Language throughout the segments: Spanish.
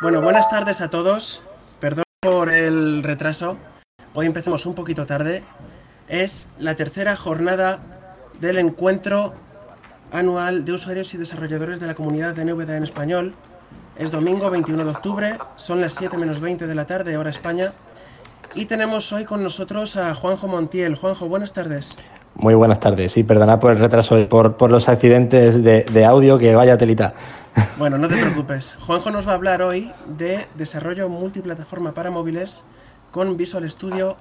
Bueno, buenas tardes a todos. Perdón por el retraso. Hoy empezamos un poquito tarde. Es la tercera jornada del encuentro anual de usuarios y desarrolladores de la comunidad de NVDA en español. Es domingo 21 de octubre, son las 7 menos 20 de la tarde, hora España. Y tenemos hoy con nosotros a Juanjo Montiel. Juanjo, buenas tardes. Muy buenas tardes. Sí, perdona por el retraso y por, por los accidentes de, de, audio, que vaya telita. Bueno, no te preocupes. Juanjo nos va a hablar hoy de desarrollo multiplataforma para móviles con Visual Studio,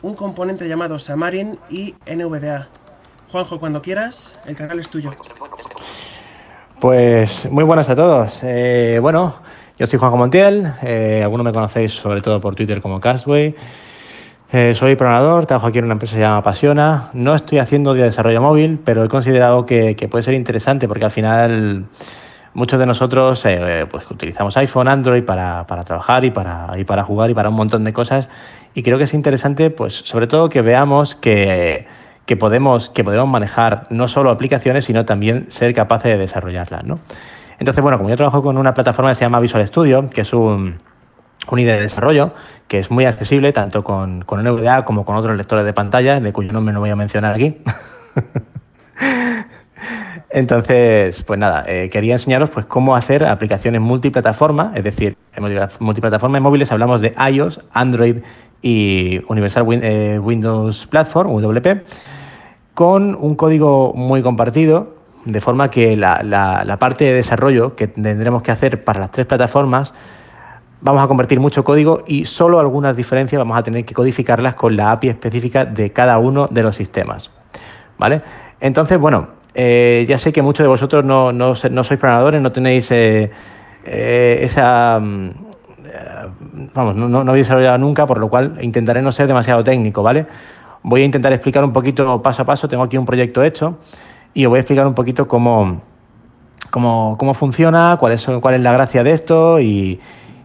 un componente llamado Xamarin y NVDA. Juanjo, cuando quieras, el canal es tuyo. Pues muy buenas a todos. Eh, bueno, yo soy Juanjo Montiel, eh, algunos me conocéis sobre todo por Twitter como Castway. Eh, soy programador, trabajo aquí en una empresa que se llama Pasiona. No estoy haciendo de desarrollo móvil, pero he considerado que puede ser interesante porque al final muchos de nosotros eh, pues, utilizamos iPhone, Android para, para trabajar y para, y para jugar y para un montón de cosas. Y creo que es interesante, pues, sobre todo que veamos que, que, podemos, que podemos manejar no solo aplicaciones, sino también ser capaces de desarrollarlas. ¿no? Entonces, bueno, como yo trabajo con una plataforma que se llama Visual Studio, que es un, un IDE de desarrollo, que es muy accesible tanto con, con NVDA como con otros lectores de pantalla, de cuyo nombre no voy a mencionar aquí. Entonces, pues nada, eh, quería enseñaros pues, cómo hacer aplicaciones multiplataforma, es decir, en multiplataforma móviles hablamos de iOS, Android y Universal eh, Windows Platform, WP, con un código muy compartido, de forma que la, la parte de desarrollo que tendremos que hacer para las tres plataformas vamos a convertir mucho código y solo algunas diferencias vamos a tener que codificarlas con la API específica de cada uno de los sistemas. ¿Vale? Entonces, bueno, eh, ya sé que muchos de vosotros no, sois programadores, no tenéis eh, eh, esa... Mm, vamos, no, no, habéis desarrollado nunca, por lo cual intentaré no ser demasiado técnico, ¿vale? Voy a intentar explicar un poquito paso a paso, tengo aquí un proyecto hecho y os voy a explicar un poquito cómo, cómo, cómo funciona, cuál es, cuál es la gracia de esto y,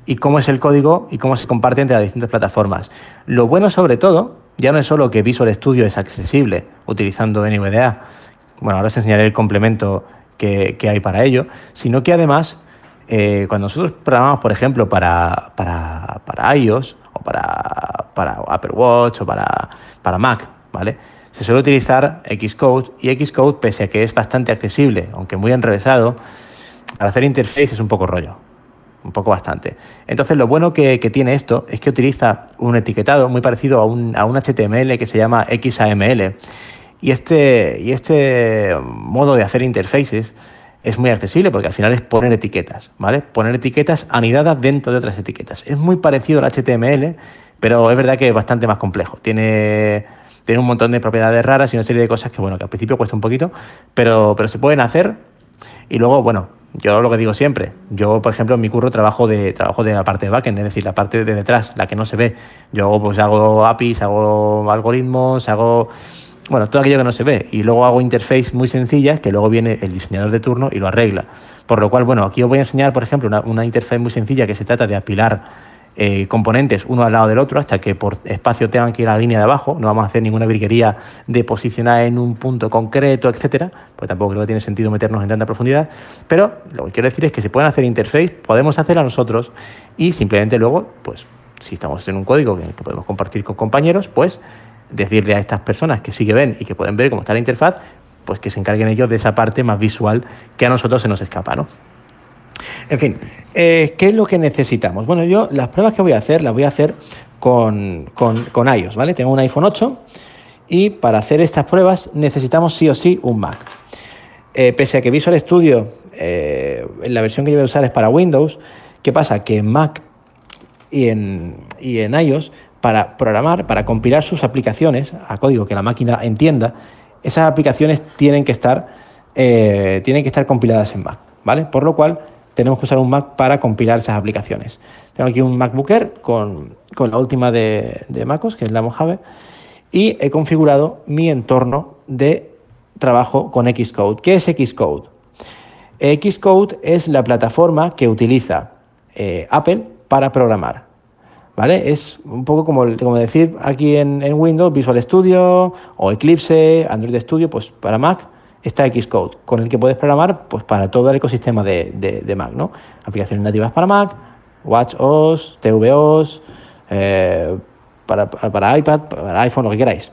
y cómo es el código y cómo se comparte entre las distintas plataformas. Lo bueno sobre todo, ya no es solo que Visual Studio es accesible utilizando NVDA, bueno, ahora os enseñaré el complemento que, que hay para ello, sino que además, eh, cuando nosotros programamos, por ejemplo, para, para, para iOS o para, para, Apple Watch o para, para Mac, ¿vale? Se suele utilizar Xcode y Xcode, pese a que es bastante accesible, aunque muy enrevesado, para hacer interface es un poco rollo, un poco bastante. Entonces, lo bueno que, que, tiene esto es que utiliza un etiquetado muy parecido a un, a un HTML que se llama XAML y este, y este modo de hacer interfaces es muy accesible porque al final es poner etiquetas, ¿vale? Poner etiquetas anidadas dentro de otras etiquetas. Es muy parecido al HTML, pero es verdad que es bastante más complejo. Tiene, tiene un montón de propiedades raras y una serie de cosas que, bueno, que al principio cuesta un poquito, pero, pero se pueden hacer. Y luego, bueno, yo lo que digo siempre, yo, por ejemplo, en mi curro trabajo de, trabajo de la parte de backend, es decir, la parte de detrás, la que no se ve. Yo pues hago APIs, hago algoritmos, hago bueno, todo aquello que no se ve. Y luego hago interface muy sencillas que luego viene el diseñador de turno y lo arregla. Por lo cual, bueno, aquí os voy a enseñar, por ejemplo, una, interface muy sencilla que se trata de apilar eh, componentes uno al lado del otro hasta que por espacio tengan que ir a la línea de abajo. No vamos a hacer ninguna virguería de posicionar en un punto concreto, etcétera, pues tampoco creo que tiene sentido meternos en tanta profundidad. Pero lo que quiero decir es que se pueden hacer interface, podemos hacerla nosotros y simplemente luego, pues si estamos en un código que podemos compartir con compañeros, pues decirle a estas personas que sí que ven y que pueden ver cómo está la interfaz, pues que se encarguen ellos de esa parte más visual que a nosotros se nos escapa, ¿no? En fin, eh, ¿qué es lo que necesitamos? Bueno, yo las pruebas que voy a hacer las voy a hacer con, con, con iOS, ¿vale? Tengo un iPhone 8 y para hacer estas pruebas necesitamos sí o sí un Mac. Eh, pese a que Visual Studio, eh, la versión que yo voy a usar es para Windows, ¿qué pasa? Que en Mac y en, y en iOS para programar, para compilar sus aplicaciones a código que la máquina entienda, esas aplicaciones tienen que estar, eh, tienen que estar compiladas en Mac, ¿vale? Por lo cual tenemos que usar un Mac para compilar esas aplicaciones. Tengo aquí un MacBook Air con, con la última de, de, MacOS, que es la Mojave, y he configurado mi entorno de trabajo con Xcode. ¿Qué es Xcode? Xcode es la plataforma que utiliza eh, Apple para programar. ¿Vale? Es un poco como, como decir aquí en, en, Windows Visual Studio o Eclipse, Android Studio, pues para Mac está Xcode, con el que puedes programar pues para todo el ecosistema de, de, Mac, ¿no? Aplicaciones nativas para Mac, WatchOS, tvOS, eh, para, para iPad, para iPhone, lo que queráis.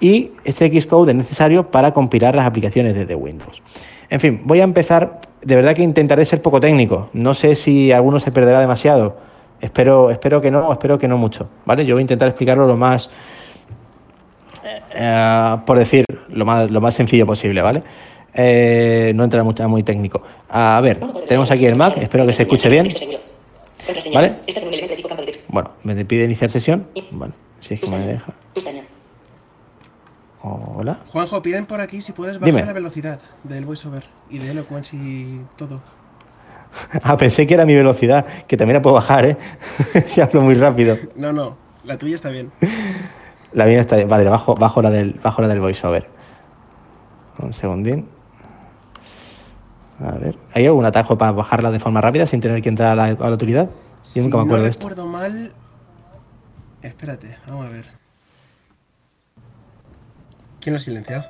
Y este Xcode es necesario para compilar las aplicaciones desde Windows. En fin, voy a empezar. De verdad que intentaré ser poco técnico. No sé si alguno se perderá demasiado. Espero, espero que no, espero que no mucho. ¿Vale? Yo voy a intentar explicarlo lo más. eh, por decir, lo más, lo más sencillo posible, ¿vale? Eh, no entrar mucho, muy técnico. A ver, tenemos aquí el Mac, espero que se escuche bien. ¿Vale? Bueno, me pide iniciar sesión. Vale, si es que me deja. Hola. Juanjo, piden por aquí si puedes bajar Dime. la velocidad del voiceover y de Eloquence y todo. Ah, pensé que era mi velocidad, que también la puedo bajar, ¿eh? si hablo muy rápido. No, no, la tuya está bien. La mía está bien. Vale, bajo, bajo, la del, bajo la del voiceover. Un segundín. A ver. ¿Hay algún atajo para bajarla de forma rápida sin tener que entrar a la, a la utilidad? Yo Si nunca me acuerdo no de esto. recuerdo mal... Espérate, vamos a ver. ¿Quién lo ha silenciado?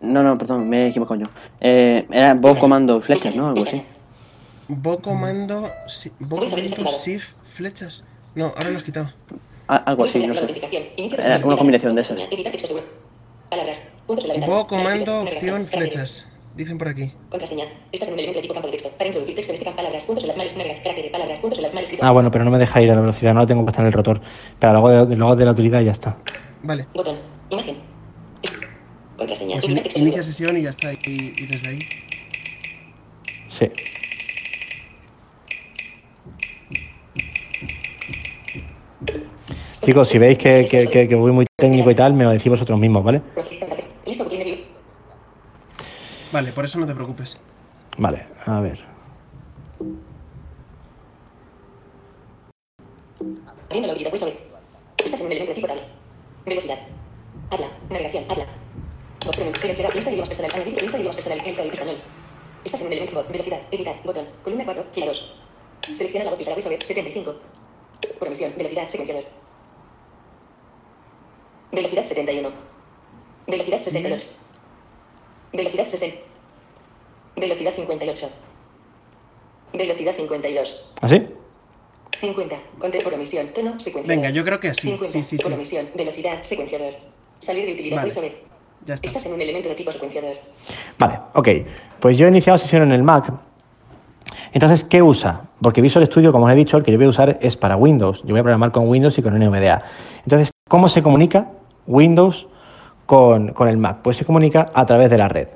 No, no, perdón, me he equivocado yo. Eh, era Bob comando flechas, ¿no? Algo así. Bo comando... si- Bo comando shift flechas. No, ahora lo has quitado. A- algo así, no sé. Sesión. una combinación de esas. Bo comando opción flechas. Dicen por aquí. Contraseña. Estás en un elemento de tipo campo de texto. Para introducir texto en este campo, palabras, puntos en las males, navegación, caracteres, palabras, puntos en las males, escrito. Ah, bueno, pero no me deja ir a la velocidad, no la tengo puesta en el rotor. Pero luego de, luego de la utilidad ya está. Vale. Botón. Imagen. Contraseña. Pues in- inicia sesión y ya está. Y, y desde ahí. Sí. Chicos, si veis que, que- que- que voy muy técnico y tal, me lo decís vosotros mismos, ¿vale? Botón Vale, por eso no te preocupes. Vale, a ver. Abriendo la utilidad VoiceOver. Estás en un elemento de tipo tabla. Velocidad. Habla. Navegación. Habla. Voz pronun- Silenciar. Lista de idiomas personal. Añadir lista de idiomas personal. Lista de español. Estás en un elemento voz. Velocidad. Editar. Botón. Columna 4. Fila 2. Selecciona la voz y usar VoiceOver. 75. Por emisión. Velocidad. Secuenciador. Velocidad 71. Velocidad 68. Velocidad 60. Velocidad 58. Velocidad 52. ¿Así? 50. Conte por omisión. Tono secuenciador. Venga, yo creo que así. 50. Sí, sí, Por sí. omisión. Velocidad secuenciador. Salir de utilidad Vale. VoiceOver. Ya está. Estás en un elemento de tipo secuenciador. Vale, ok. Pues yo he iniciado sesión en el Mac. Entonces, ¿qué usa? Porque Visual Studio, como os he dicho, el que yo voy a usar es para Windows. Yo voy a programar con Windows y con NVDA. Entonces, ¿cómo se comunica Windows con, con el Mac? Pues se comunica a través de la red.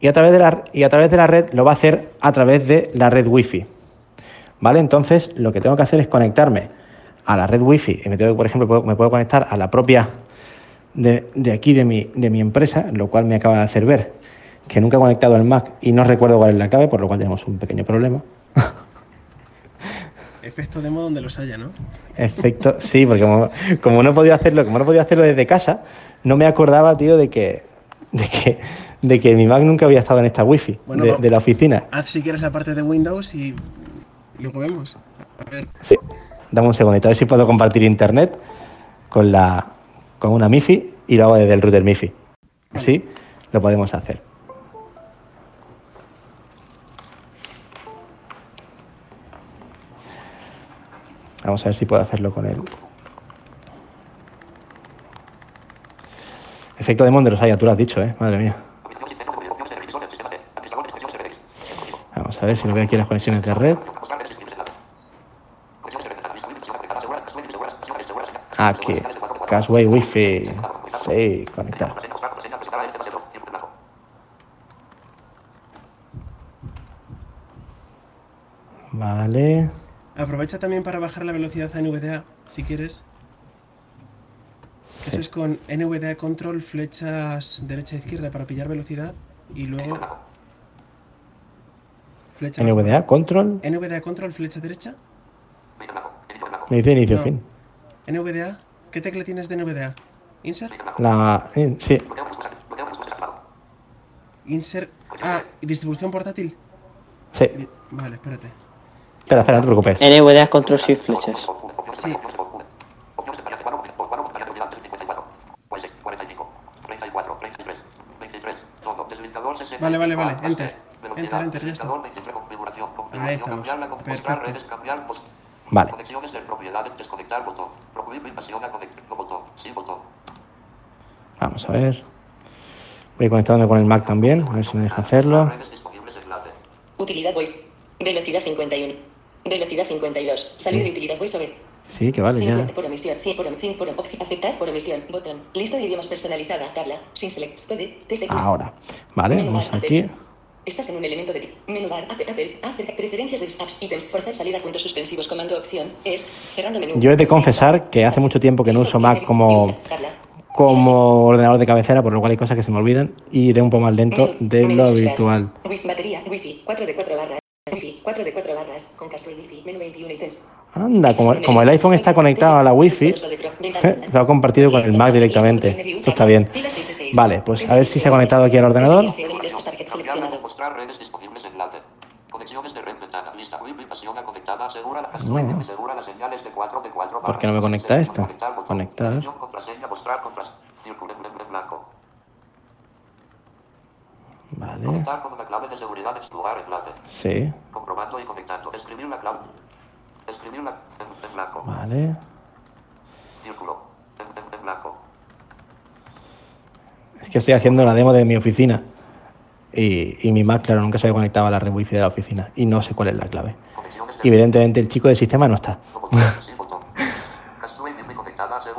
Y a, través de la, y a través de la red lo va a hacer a través de la red Wi-Fi. ¿Vale? Entonces, lo que tengo que hacer es conectarme a la red Wi-Fi. Y me tengo, por ejemplo, me puedo conectar a la propia de, de aquí de mi, de mi empresa, lo cual me acaba de hacer ver que nunca he conectado el Mac y no recuerdo cuál es la clave, por lo cual tenemos un pequeño problema. Efecto demo donde los haya, ¿no? Efecto, sí, porque como, como no podía hacerlo, como no podía hacerlo desde casa, no me acordaba, tío, de que, de que, de que mi Mac nunca había estado en esta wifi Bueno, de, la oficina. Haz si quieres la parte de Windows y luego vemos. A ver. Sí. Dame un segundito, a ver si puedo compartir internet con la con una MIFI y lo hago desde el router MIFI. Así lo podemos hacer. Vamos a ver si puedo hacerlo con él. Efecto de Monderos, ya tú lo has dicho, ¿eh? Madre mía. Vamos a ver si lo veo aquí en las conexiones de red. Aquí. Cashway Wi-Fi. Sí, conectar. Vale. Aprovecha también para bajar la velocidad a NVDA, si quieres. Eso es con NVDA control, flechas derecha e izquierda para pillar velocidad y luego flecha NVDA, control. NVDA control, flecha derecha. Me dice inicio, No. fin. NVDA, ¿qué tecla tienes de NVDA? Insert, La. eh, sí, insert. Ah, ¿y distribución portátil. sí. Vale, espérate. Espera, espera, no te preocupes. NVDA control shift flechas. Sí, vale, vale, vale. Enter. Enter, enter, ya está. Ahí configuración, estamos. Perfecto. redes, cambiar pos- Vale. Conexiones de propiedad, desconectar botón. Prohibir invasión a conectar botón. Sí, botón. Vamos a ver. Voy conectándome con el Mac también, a ver si me deja hacerlo. Utilidad voice. Velocidad 51. Velocidad 52. Salir de utilidad voiceover. Sí, que vale, ya. 50 por omisión, 100 por, 100 por opción, aceptar por omisión, botón, lista de idiomas personalizada, tabla, sin select, code, test X. Ahora. Vale, Menú vamos bar, aquí. Apple. Estás en un elemento de tipo. Menú bar, Apple, Apple, acerca, preferencias de apps, ítems, forzar salida, puntos suspensivos, comando, opción, es, cerrando menú. Yo he de confesar que hace mucho tiempo que no uso Mac como, como ordenador de cabecera, por lo cual hay cosas que se me olvidan y iré un poco más lento de lo habitual. Batería, wifi, 4 de 4 barras. Wifi, 4 de 4 barras, con Castrol wifi, menú 21 ítems. Anda, como, como el iPhone está conectado a la Wi-Fi, se ha compartido con el Mac directamente. Esto está bien. Vale, pues a ver si se ha conectado aquí al ordenador. No. Asegura las señales de 4 de 4 ¿Por qué no me conecta esta? Conectar. botón. Conectar. Conexión, contraseña, mostrar, contras. Círculo en en- en blanco. Vale. Conectar con una clave de seguridad. Explorar enlace. Sí. Comprobando y conectando. Escribir la clave. Escribir la en, en blanco. Vale. Círculo. En, en- en blanco. Es que estoy haciendo la demo de mi oficina. Y, y mi Mac, claro, nunca se había conectado a la red Wi-Fi de la oficina. Y no sé cuál es la clave. Y evidentemente el chico del sistema no está.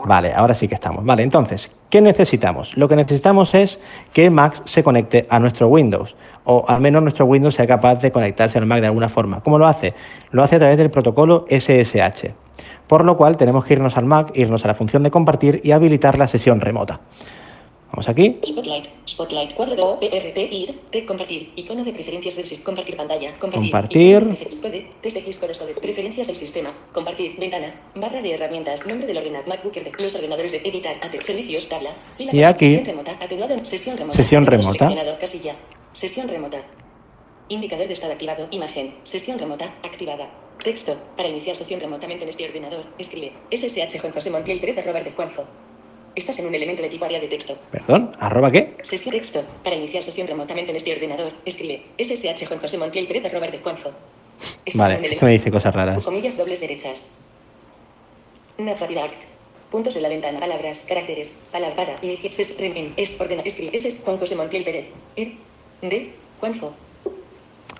Vale, ahora sí que estamos. Vale, entonces, ¿qué necesitamos? Lo que necesitamos es que Mac se conecte a nuestro Windows, o al menos nuestro Windows sea capaz de conectarse al Mac de alguna forma. ¿Cómo lo hace? Lo hace a través del protocolo SSH. Por lo cual tenemos que irnos al Mac, irnos a la función de compartir y habilitar la sesión remota. Vamos aquí. Spotlight, cuadro de PRT, ir, te, compartir, icono de preferencias del sistema, compartir pantalla, compartir, Compartir. de code, test X, code, code, preferencias del sistema, compartir, ventana, barra de herramientas, nombre del ordenador, MacBooker de los ordenadores de editar, ate, servicios, tabla, fila, Y aquí- sesión remota, atenuado, sesión remota, Sesión remota. casilla, sesión remota, indicador de estado activado, imagen, sesión remota, activada. Texto. Para iniciar sesión remotamente en este ordenador, escribe SSH Juan José Montiel Pérez arroba de Juanjo. Estás en un elemento de tipo área de texto. Perdón, arroba qué? Sesión texto. Para iniciar sesión remotamente en este ordenador, escribe SSH Juan José Montiel Pérez arroba de Juanjo. Estás Vale, en esto me dice cosas raras. Comillas dobles derechas. Navract. Puntos de la ventana. Palabras. Caracteres. Palabra. Para. Inicia. Ses. Remen. Es. Ordena. Escribe. Ese es Juan José Montiel Pérez. Er. De. Juanjo.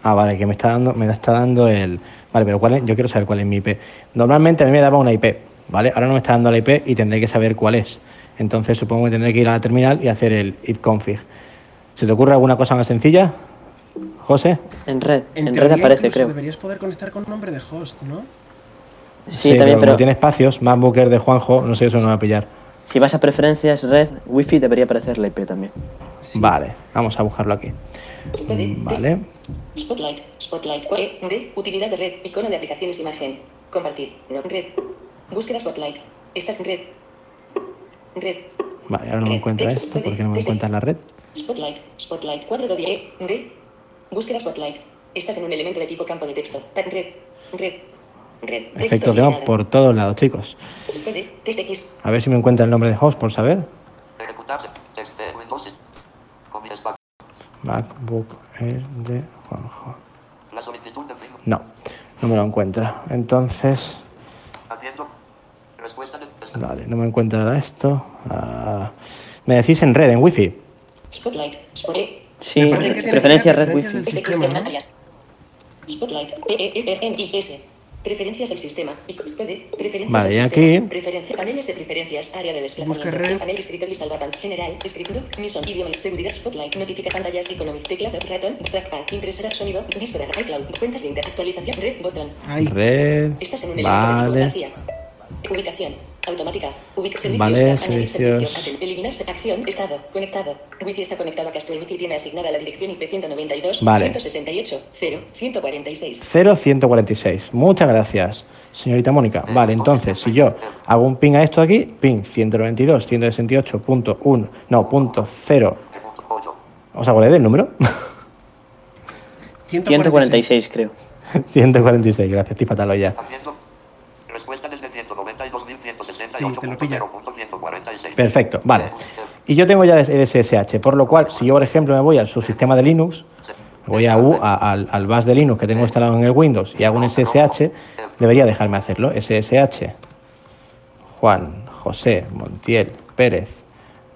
Ah, vale, que me está dando, me está dando el. Vale, pero ¿cuál es? Yo quiero saber cuál es mi IP. Normalmente a mí me daba una IP, ¿vale? Ahora no me está dando la IP y tendré que saber cuál es. Entonces supongo que tendré que ir a la terminal y hacer el ipconfig. ¿Se te ocurre alguna cosa más sencilla? José. En red, En, en, red aparece, creo. Deberías poder conectar con nombre de host, ¿no? Sí, pero también, como pero tiene espacios, MacBooker de Juanjo, no sé, eso no va a pillar. si vas a preferencias red, wifi debería aparecer la IP también. Sí. Vale, vamos a buscarlo aquí. Code. Vale. Spotlight. Spotlight. E. De. Utilidad de red. Icono de aplicaciones. Imagen. Compartir. No. Red. Búsqueda Spotlight. Estás en red. Red. Vale, ahora no me encuentra esto. ¿Por qué no me encuentra en la red? Spotlight. Spotlight. Cuadro de E. De. Búsqueda Spotlight. Estás en un elemento de tipo campo de texto. Red. Red. Red. Texto Efectos de por todos lados, chicos. A ver si me encuentra el nombre de host, por saber. MacBook Air de Juanjo. No, no me lo encuentra. Entonces, Haciendo. Vale, no me encuentra esto. Ah, me decís en red, en wifi. Spotlight. Spot. Sí, que red wifi. áreas. Spotlight. E. E. Preferencias del sistema. Code. Preferencias Vale, del y sistema. aquí- Preferencia. Paneles de preferencias. Área de desplazamiento. Busca. Panel escritorio y salvapan. General. Script. Doc. Mison. Idioma. Seguridad. Spotlight. Notifica pantallas. Economic. Teclado. Ratón. Trackpad. Impresora. Sonido. Disco de iCloud. Cuentas de inter. Actualización. Red. Botón. Ahí. Red. Estás en un elemento de. Ubicación. Automática. Ubic servicios. Vale, añadir servicios. servicio. Aten- Eliminar se- acción. Estado. Conectado. Wi-Fi está conectado a Castrol Wi-Fi. Tiene asignada la dirección IP 192. Vale. 168. 0. 146. 0146. Muchas gracias, señorita Mónica. Vale, entonces, si yo hago un ping a esto aquí, ping 192, 168.1, no, punto 0. Punto 8. ¿Os acordáis del número? 146, creo. 146, gracias, estoy fatal hoy ya. Haciendo. Respuesta desde 192.168. Sí, te lo pilla. 0.146. Perfecto, vale. Y yo tengo ya el SSH, por lo cual, si yo, por ejemplo, me voy al subsistema de Linux, voy a, U- a- al, al bus de Linux que tengo instalado en el Windows y hago un SSH, debería dejarme hacerlo. SSH Juan José Montiel Pérez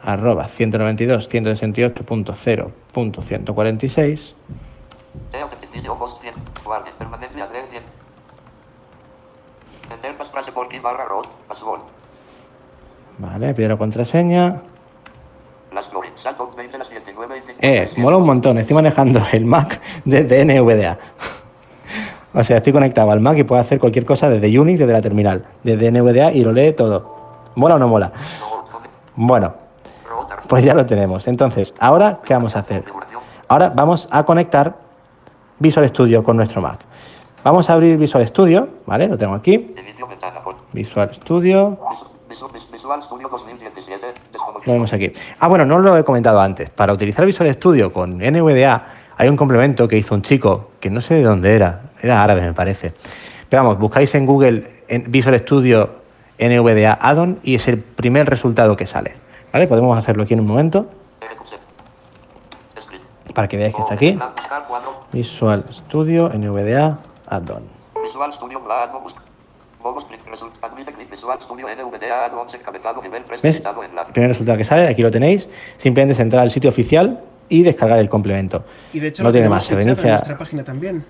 arroba 192 168.0.146 Teo de sitio host 100. Guardia. Permanencia adres 100. Enter pas frase por key barra road. Password. Vale, pido la contraseña. Las Glory. Salto 20 las 19 y 50. Eh, mola un montón. Estoy manejando el Mac desde NVDA. O sea, estoy conectado al Mac y puedo hacer cualquier cosa desde Unix, desde la terminal, desde NVDA y lo lee todo. ¿Mola o no mola? Bueno, pues ya lo tenemos. Entonces, ahora, ¿qué vamos a hacer? Ahora vamos a conectar Visual Studio con nuestro Mac. Vamos a abrir Visual Studio, ¿vale? Lo tengo aquí. Visual Studio. Visu- Visu- Visual Studio 2017. Lo Desconocido. vemos aquí. Ah, bueno, no lo he comentado antes. Para utilizar Visual Studio con NVDA hay un complemento que hizo un chico que no sé de dónde era. Era árabe, me parece. Pero vamos, buscáis en Google en Visual Studio NVDA Add-on y es el primer resultado que sale. ¿Vale? Podemos hacerlo aquí en un momento para que veáis que está aquí. Visual Studio NVDA Add-on. Visual Studio ¿Ves? El primer resultado que sale, aquí lo tenéis. Simplemente es entrar al sitio oficial y descargar el complemento. Y de hecho no lo tiene más. Se fichado en nuestra página también.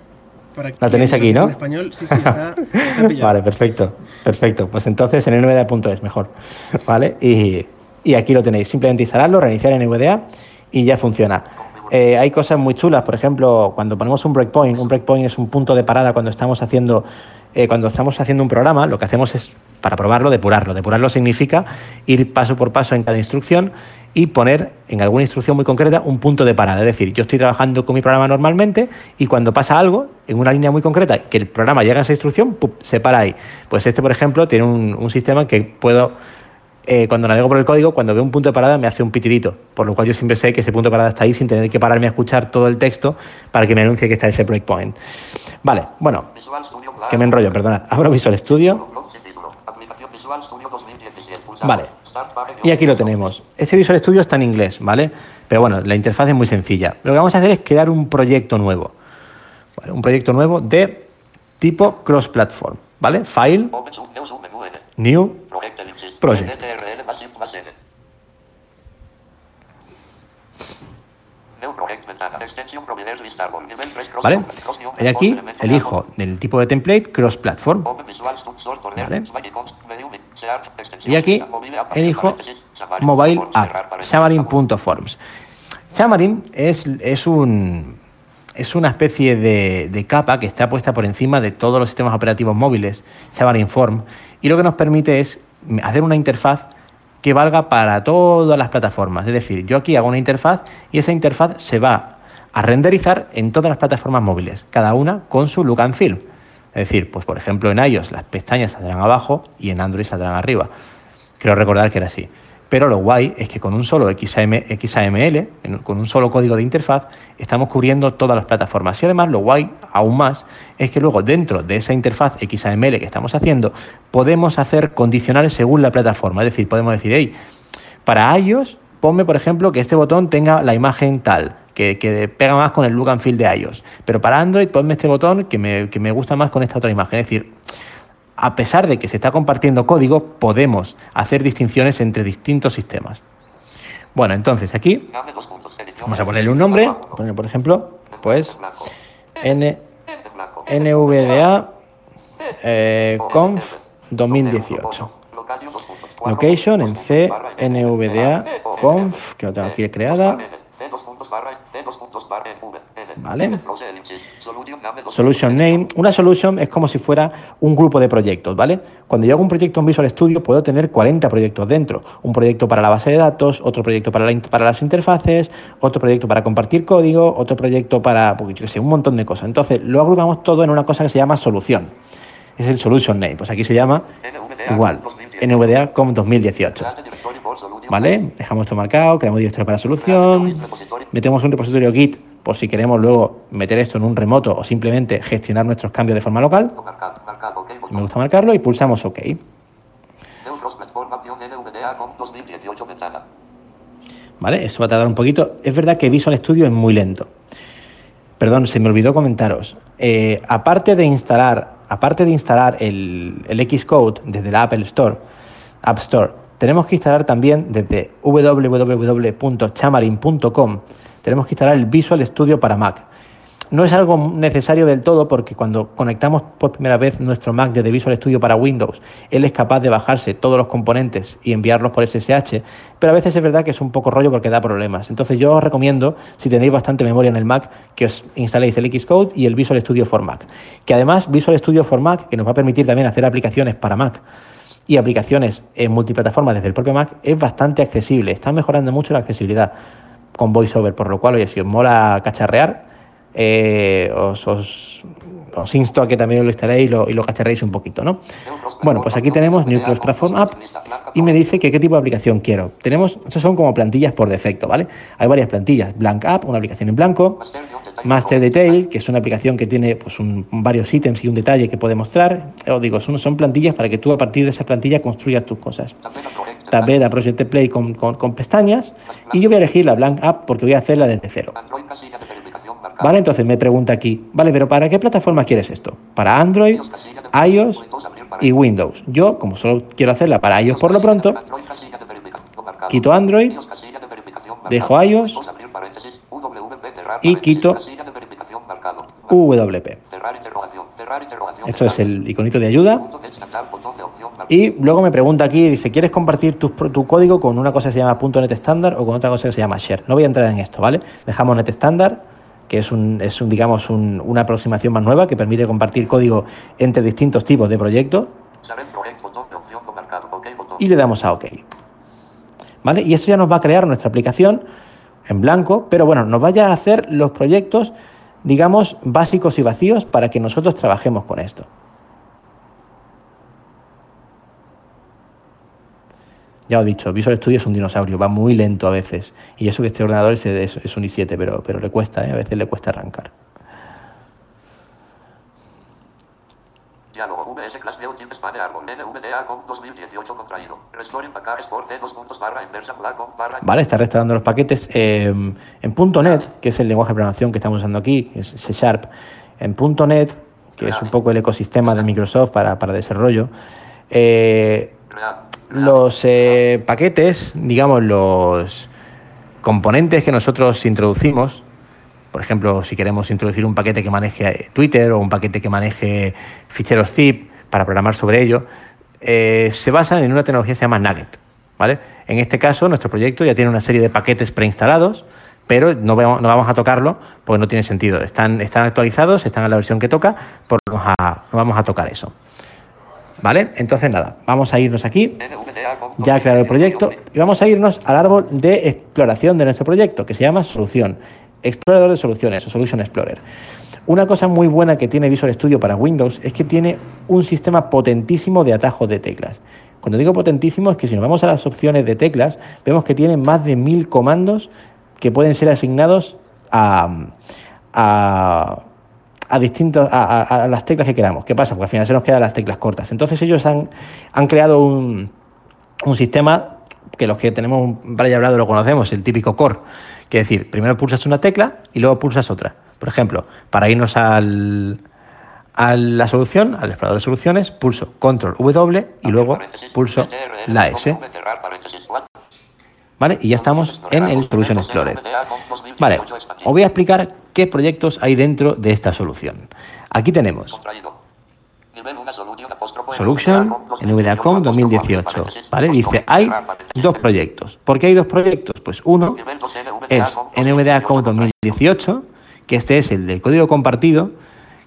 Para La tenéis aquí, ¿no? En español, sí, sí, está, está pillado. Vale, perfecto, perfecto. Pues entonces en nvda.es mejor, ¿vale? Y, y aquí lo tenéis. Simplemente instalarlo, reiniciar NVDA y ya funciona. Eh, hay cosas muy chulas, por ejemplo, cuando ponemos un breakpoint, un breakpoint es un punto de parada cuando estamos haciendo, eh, cuando estamos haciendo un programa, lo que hacemos es, para probarlo, depurarlo. Depurarlo significa ir paso por paso en cada instrucción y poner en alguna instrucción muy concreta un punto de parada. Es decir, yo estoy trabajando con mi programa normalmente y cuando pasa algo en una línea muy concreta, que el programa llega a esa instrucción, se para ahí. Pues este, por ejemplo, tiene un, sistema que puedo, eh, cuando navego por el código, cuando veo un punto de parada me hace un pitidito, por lo cual yo siempre sé que ese punto de parada está ahí sin tener que pararme a escuchar todo el texto para que me anuncie que está ese breakpoint. Vale, bueno, que me enrollo, perdonad. Abro Visual Studio. Blog sin título. Aplicación Visual Studio 2017. Pulsar. Vale. Y aquí lo tenemos. Este Visual Studio está en inglés, ¿vale? Pero bueno, la interfaz es muy sencilla. Lo que vamos a hacer es crear un proyecto nuevo. ¿vale? Un proyecto nuevo de tipo cross-platform, ¿vale? File, new, Project ellipsis. Project. CTRL más inf más N. New project ventana. Extension providers list árbol. Nivel 3 cross ¿vale? cross Y aquí elijo del tipo de template Source Corner. Vale. Y aquí elijo Mobile App, Xamarin.forms. Xamarin es, es, un, es una especie de, de capa que está puesta por encima de todos los sistemas operativos móviles, Xamarin Form, y lo que nos permite es hacer una interfaz que valga para todas las plataformas. Es decir, yo aquí hago una interfaz y esa interfaz se va a renderizar en todas las plataformas móviles, cada una con su look and feel. Es decir, pues por ejemplo en iOS las pestañas saldrán abajo y en Android saldrán arriba. Creo recordar que era así. Pero lo guay es que con un solo XAM XAML, con un solo código de interfaz, estamos cubriendo todas las plataformas. Y además lo guay, aún más, es que luego dentro de esa interfaz XAML que estamos haciendo, podemos hacer condicionales según la plataforma. Es decir, podemos decir, hey, para iOS, ponme, por ejemplo, que este botón tenga la imagen tal, que, que pega más con el look and feel de iOS. Pero para Android, ponme este botón que me, que me gusta más con esta otra imagen. Es decir, a pesar de que se está compartiendo código, podemos hacer distinciones entre distintos sistemas. Bueno, entonces aquí vamos a ponerle un nombre, por ejemplo, pues. N. NVDA eh, Conf 2018. Location, en C, NVDA Conf, que lo tengo aquí creada. Vale. Solution, name. Una solution es como si fuera un grupo de proyectos, ¿vale? Cuando yo hago un proyecto en Visual Studio puedo tener 40 proyectos dentro. Un proyecto para la base de datos, otro proyecto para, la in- para las interfaces, otro proyecto para compartir código, otro proyecto para, pues, yo qué sé, un montón de cosas. Entonces lo agrupamos todo en una cosa que se llama solución. Es el solution name. Pues aquí se llama NVDA, igual, 2018. NVDA com 2018. Add directory for solution. ¿Vale? Dejamos esto marcado, creamos directorio para solución, metemos un repositorio Git por si queremos luego meter esto en un remoto o simplemente gestionar nuestros cambios de forma local. Me gusta marcarlo y pulsamos OK. Neutros Platform Action NVDA con 2018 ventana. ¿Vale? Eso va a tardar un poquito. Es verdad que Visual Studio es muy lento. perdón, se me olvidó comentaros. Eh, aparte de instalar, aparte de instalar el, el Xcode desde la Apple Store, App Store, tenemos que instalar también desde www.chamarin.com, tenemos que instalar el Visual Studio para Mac. No es algo necesario del todo porque cuando conectamos por primera vez nuestro Mac desde Visual Studio para Windows, él es capaz de bajarse todos los componentes y enviarlos por SSH, pero a veces es verdad que es un poco rollo porque da problemas. Entonces yo os recomiendo, si tenéis bastante memoria en el Mac, que os instaléis el Xcode y el Visual Studio for Mac. Que además Visual Studio for Mac, que nos va a permitir también hacer aplicaciones para Mac, y aplicaciones en multiplataforma desde el propio Mac es bastante accesible. Está mejorando mucho la accesibilidad con VoiceOver, por lo cual, oye, si os mola cacharrear, eh, os, os, os, insto a que también lo instaléis y lo, y un poquito, ¿no? Bueno, pues aquí tenemos Nucleus Platform App y me dice que qué tipo de aplicación quiero. Tenemos, estos son como plantillas por defecto, ¿vale? Hay varias plantillas. Blank App, una aplicación en blanco. Master Detail, que es una aplicación que tiene pues, varios ítems y un detalle que puede mostrar. Os digo, son, son plantillas para que tú a partir de esa plantilla construyas tus cosas. Tablet Project Play con, con, con, pestañas y yo voy a elegir la Blank App porque voy a hacerla desde cero. Vale, entonces me pregunta aquí, vale, pero ¿para qué plataforma quieres esto? ¿Para Android, iOS y Windows? Yo, como solo quiero hacerla para iOS por lo pronto, quito Android, dejo iOS y quito WP. Esto es el iconito de ayuda. Y luego me pregunta aquí, dice, ¿quieres compartir tu, tu, código con una cosa que se llama .NET estándar o con otra cosa que se llama share? No voy a entrar en esto, ¿vale? Dejamos net estándar, que es, un, es un, digamos, un, una aproximación más nueva que permite compartir código entre distintos tipos de proyectos. Y le damos a OK. ¿Vale? Y esto ya nos va a crear nuestra aplicación en blanco, pero bueno, nos vaya a hacer los proyectos, digamos, básicos y vacíos para que nosotros trabajemos con esto. Ya os he dicho, Visual Studio es un dinosaurio, va muy lento a veces. Y eso que este ordenador es, es un i7, pero, pero le cuesta, ¿eh? a veces le cuesta arrancar. Diálogo VS Class NVDA con 2018 contraído. Restoring packages por C dos puntos barra inversa barra... Vale, está restaurando los paquetes eh, en .NET, que es el lenguaje de programación que estamos usando aquí, es C Sharp. En .NET, que es un poco el ecosistema de Microsoft para, para desarrollo, eh, los eh, paquetes, digamos, los componentes que nosotros introducimos, por ejemplo, si queremos introducir un paquete que maneje Twitter o un paquete que maneje ficheros zip para programar sobre ello, eh, se basan en una tecnología que se llama Nugget. ¿vale? En este caso, nuestro proyecto ya tiene una serie de paquetes preinstalados, pero no, vamos, no vamos a tocarlo porque no tiene sentido. Están, están actualizados, están en la versión que toca, por lo no vamos a tocar eso. ¿Vale? Entonces, nada, vamos a irnos aquí. Ya he creado el proyecto y vamos a irnos al árbol de exploración de nuestro proyecto, que se llama Solución. Explorador de soluciones o Solution Explorer. Una cosa muy buena que tiene Visual Studio para Windows es que tiene un sistema potentísimo de atajos de teclas. Cuando digo potentísimo es que si nos vamos a las opciones de teclas, vemos que tiene más de mil comandos que pueden ser asignados a, a, a distintos, a, a, las teclas que queramos. ¿Qué pasa? Porque al final se nos quedan las teclas cortas. Entonces ellos han, han creado un, un sistema que los que tenemos un braille hablado lo conocemos, el típico core, que es decir, primero pulsas una tecla y luego pulsas otra. Por ejemplo, para irnos al, a la solución, al explorador de soluciones, pulso control W y luego pulso la S. Y ya estamos en el Solution Explorer. Vale, os voy a explicar qué proyectos hay dentro de esta solución. Aquí tenemos Solution NVDACOM 2018. ¿Vale? Dice, hay dos proyectos. ¿Por qué hay dos proyectos? Pues uno es NVDACOM 2018, que este es el del código compartido,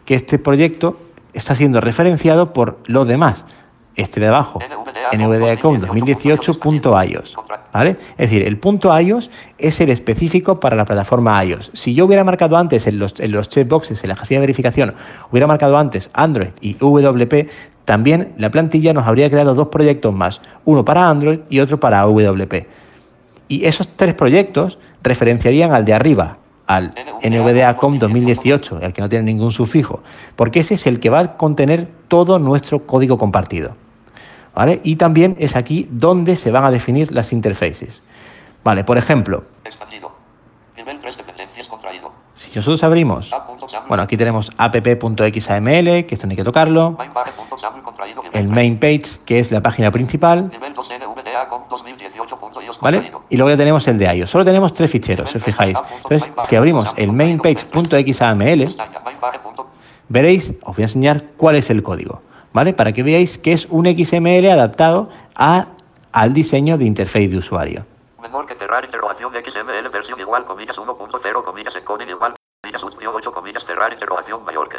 que este proyecto está siendo referenciado por los demás. Este de abajo, NVDACOM 2018.ios. ¿Vale? Es decir, el punto iOS es el específico para la plataforma iOS. Si yo hubiera marcado antes en los, en los checkboxes, en la casilla de verificación, hubiera marcado antes Android y WP, también la plantilla nos habría creado dos proyectos más, uno para Android y otro para WP. Y esos tres proyectos referenciarían al de arriba, al NVDACOM 2018, el que no tiene ningún sufijo, porque ese es el que va a contener todo nuestro código compartido. ¿Vale? Y también es aquí donde se van a definir las interfaces. Vale, por ejemplo. Expandido. Nivel 3 dependencias contraído. Si nosotros abrimos, bueno, aquí tenemos app.xaml, que esto no hay que tocarlo, Mainpage.xaml el main page, que es la página principal, Nivel 2 NVDA con 2018.ios ¿vale? Y luego ya tenemos el de iOS. Solo tenemos tres ficheros, si os fijáis. Entonces, si abrimos el main page.xaml, Pestaña, mainpage punto- veréis, os voy a enseñar cuál es el código, ¿vale? Para que veáis que es un XML adaptado a, al diseño de interface de usuario. Menor que cerrar interrogación XML versión igual comillas 1.0 comillas encoding igual comillas utio 8 comillas cerrar interrogación mayor que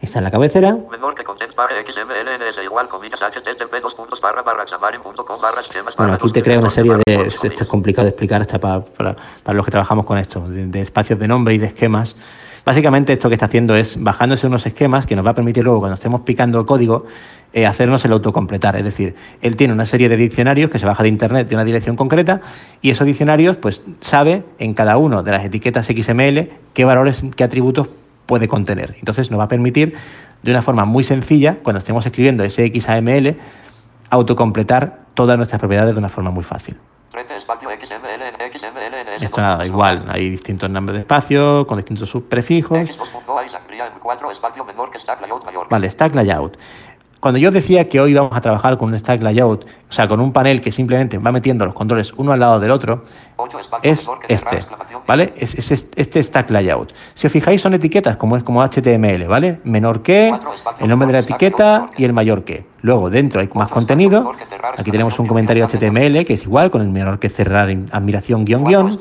Está en la cabecera. menor que content page XML NS igual comillas http dos puntos barra barra xamarin.com barra esquemas Bueno, aquí te crea una serie de... Esto es complicado de explicar hasta para, para, para los que trabajamos con esto, de, de espacios de nombre y de esquemas. Básicamente esto que está haciendo es bajándose unos esquemas que nos va a permitir luego cuando estemos picando el código eh, hacernos el autocompletar. Es decir, él tiene una serie de diccionarios que se baja de internet de una dirección concreta y esos diccionarios pues sabe en cada uno de las etiquetas XML qué valores, qué atributos puede contener. Entonces nos va a permitir de una forma muy sencilla, cuando estemos escribiendo ese XAML, autocompletar todas nuestras propiedades de una forma muy fácil. 13 espacio XML Esto nada, igual, hay distintos nombres de espacio, con distintos subprefijos. X2.a y sangría en 4 espacio menor que stack layout mayor Vale, stack layout. Cuando yo decía que hoy vamos a trabajar con un stack layout, o sea, con un panel que simplemente va metiendo los controles uno al lado del otro, 8 espacio es este, ¿vale? Es, es est- este stack layout. Si os fijáis, son etiquetas como es como HTML, ¿vale? Menor que, el nombre de la etiqueta y el mayor que. Luego, dentro hay más contenido. Aquí tenemos un comentario HTML que es igual, con el menor que cerrar en admiración guion 4 guion.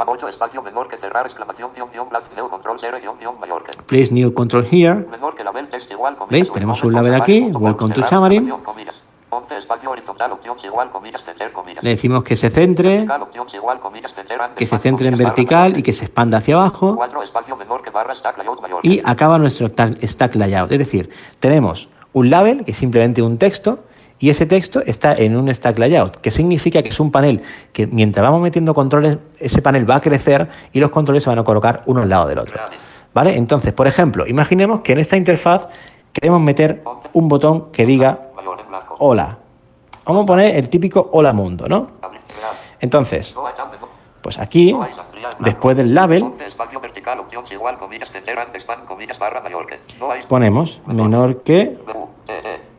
Espa- 8 espacio menor que cerrar exclamación guion guion plus neo control 0 guion guion mayor que Please new control here. menor que label text igual comillas ¿Veis? Tenemos un label aquí, welcome to Xamarin. exclamación, comillas. 11 espacio horizontal opciones igual comillas center comillas Le decimos que se centre, que se centre en vertical y que se expanda hacia abajo. 4 espacio menor que barra stack layout mayor y acaba nuestro ta- stack layout. Es decir, tenemos un label, que es simplemente un texto, y ese texto está en un stack layout, que significa que es un panel que mientras vamos metiendo controles, ese panel va a crecer y los controles se van a colocar uno al lado del otro. ¿Vale? Entonces, por ejemplo, imaginemos que en esta interfaz queremos meter un botón que diga hola. Vamos a poner el típico hola mundo, ¿no? Entonces, pues aquí, después del label, 11 espacio vertical opciones igual comillas center and expand comillas barra mayor que no hay ponemos menor que E, E.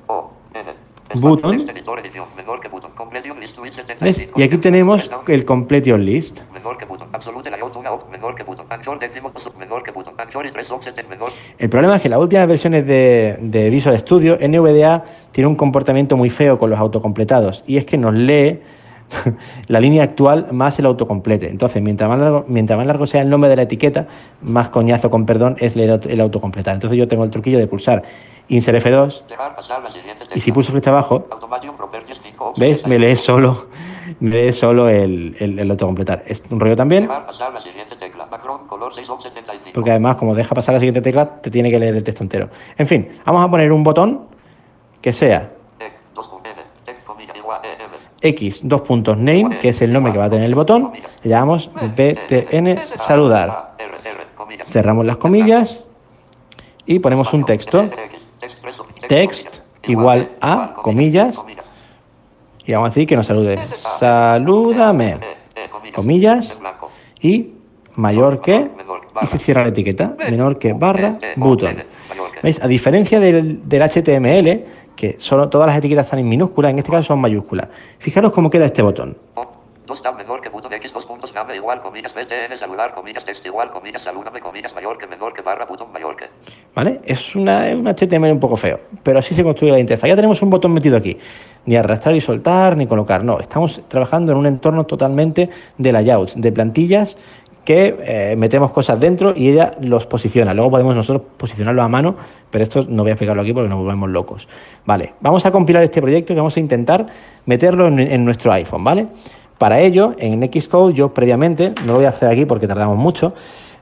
Button. Text editor edición, menor que button. Completion list with 75. ¿ves? Y aquí tenemos el completion list. Menor que button. Absolute layout una off, menor que button. Anchor décimo sub, menor que button. Anchor y 3 offset menor. El problema es que las últimas versiones de, de Visual Studio, NVDA tiene un comportamiento muy feo con los autocompletados y es que nos lee la línea actual más el autocomplete. Entonces, mientras más, largo, mientras más largo sea el nombre de la etiqueta, más coñazo con perdón es leer el autocompletar. Entonces yo tengo el truquillo de pulsar Insert F2 Dejar pasar la siguiente y si pulso flecha abajo, Automation properties 5 ¿ves? Me lee solo, me lee solo el, el, el autocompletar. Es un rollo también, Dejar pasar la siguiente tecla. Macron color 6 of 75. porque además como deja pasar la siguiente tecla, te tiene que leer el texto entero. En fin, vamos a poner un botón que sea Tec, 2 N, tec, comilla, igual, E, M. X dos puntos name, que es el nombre que va a tener el botón, le llamamos btn saludar. Cerramos las comillas y ponemos un texto Text igual a, comillas. y vamos a decir que nos salude. Salúdame. Comillas y mayor que y se cierra la etiqueta. Menor que barra button. ¿Veis? A diferencia del, del HTML, que solo todas las etiquetas están en minúsculas, en este caso son mayúsculas. Fijaros cómo queda este botón. Name igual comillas BTN saludar comillas text igual comillas salúdame comillas mayor que menor que barra button mayor que. ¿Vale? Es una, un HTML un poco feo, pero así se construye la interfaz. Ya tenemos un botón metido aquí. Ni arrastrar y soltar, ni colocar. No, estamos trabajando en un entorno totalmente de layouts, de plantillas que eh, metemos cosas dentro y ella los posiciona. Luego podemos nosotros posicionarlo a mano, pero esto no voy a explicarlo aquí porque nos volvemos locos. Vale, vamos a compilar este proyecto y vamos a intentar meterlo en nuestro iPhone, ¿vale? Para ello, en Xcode, yo previamente, no lo voy a hacer aquí porque tardamos mucho,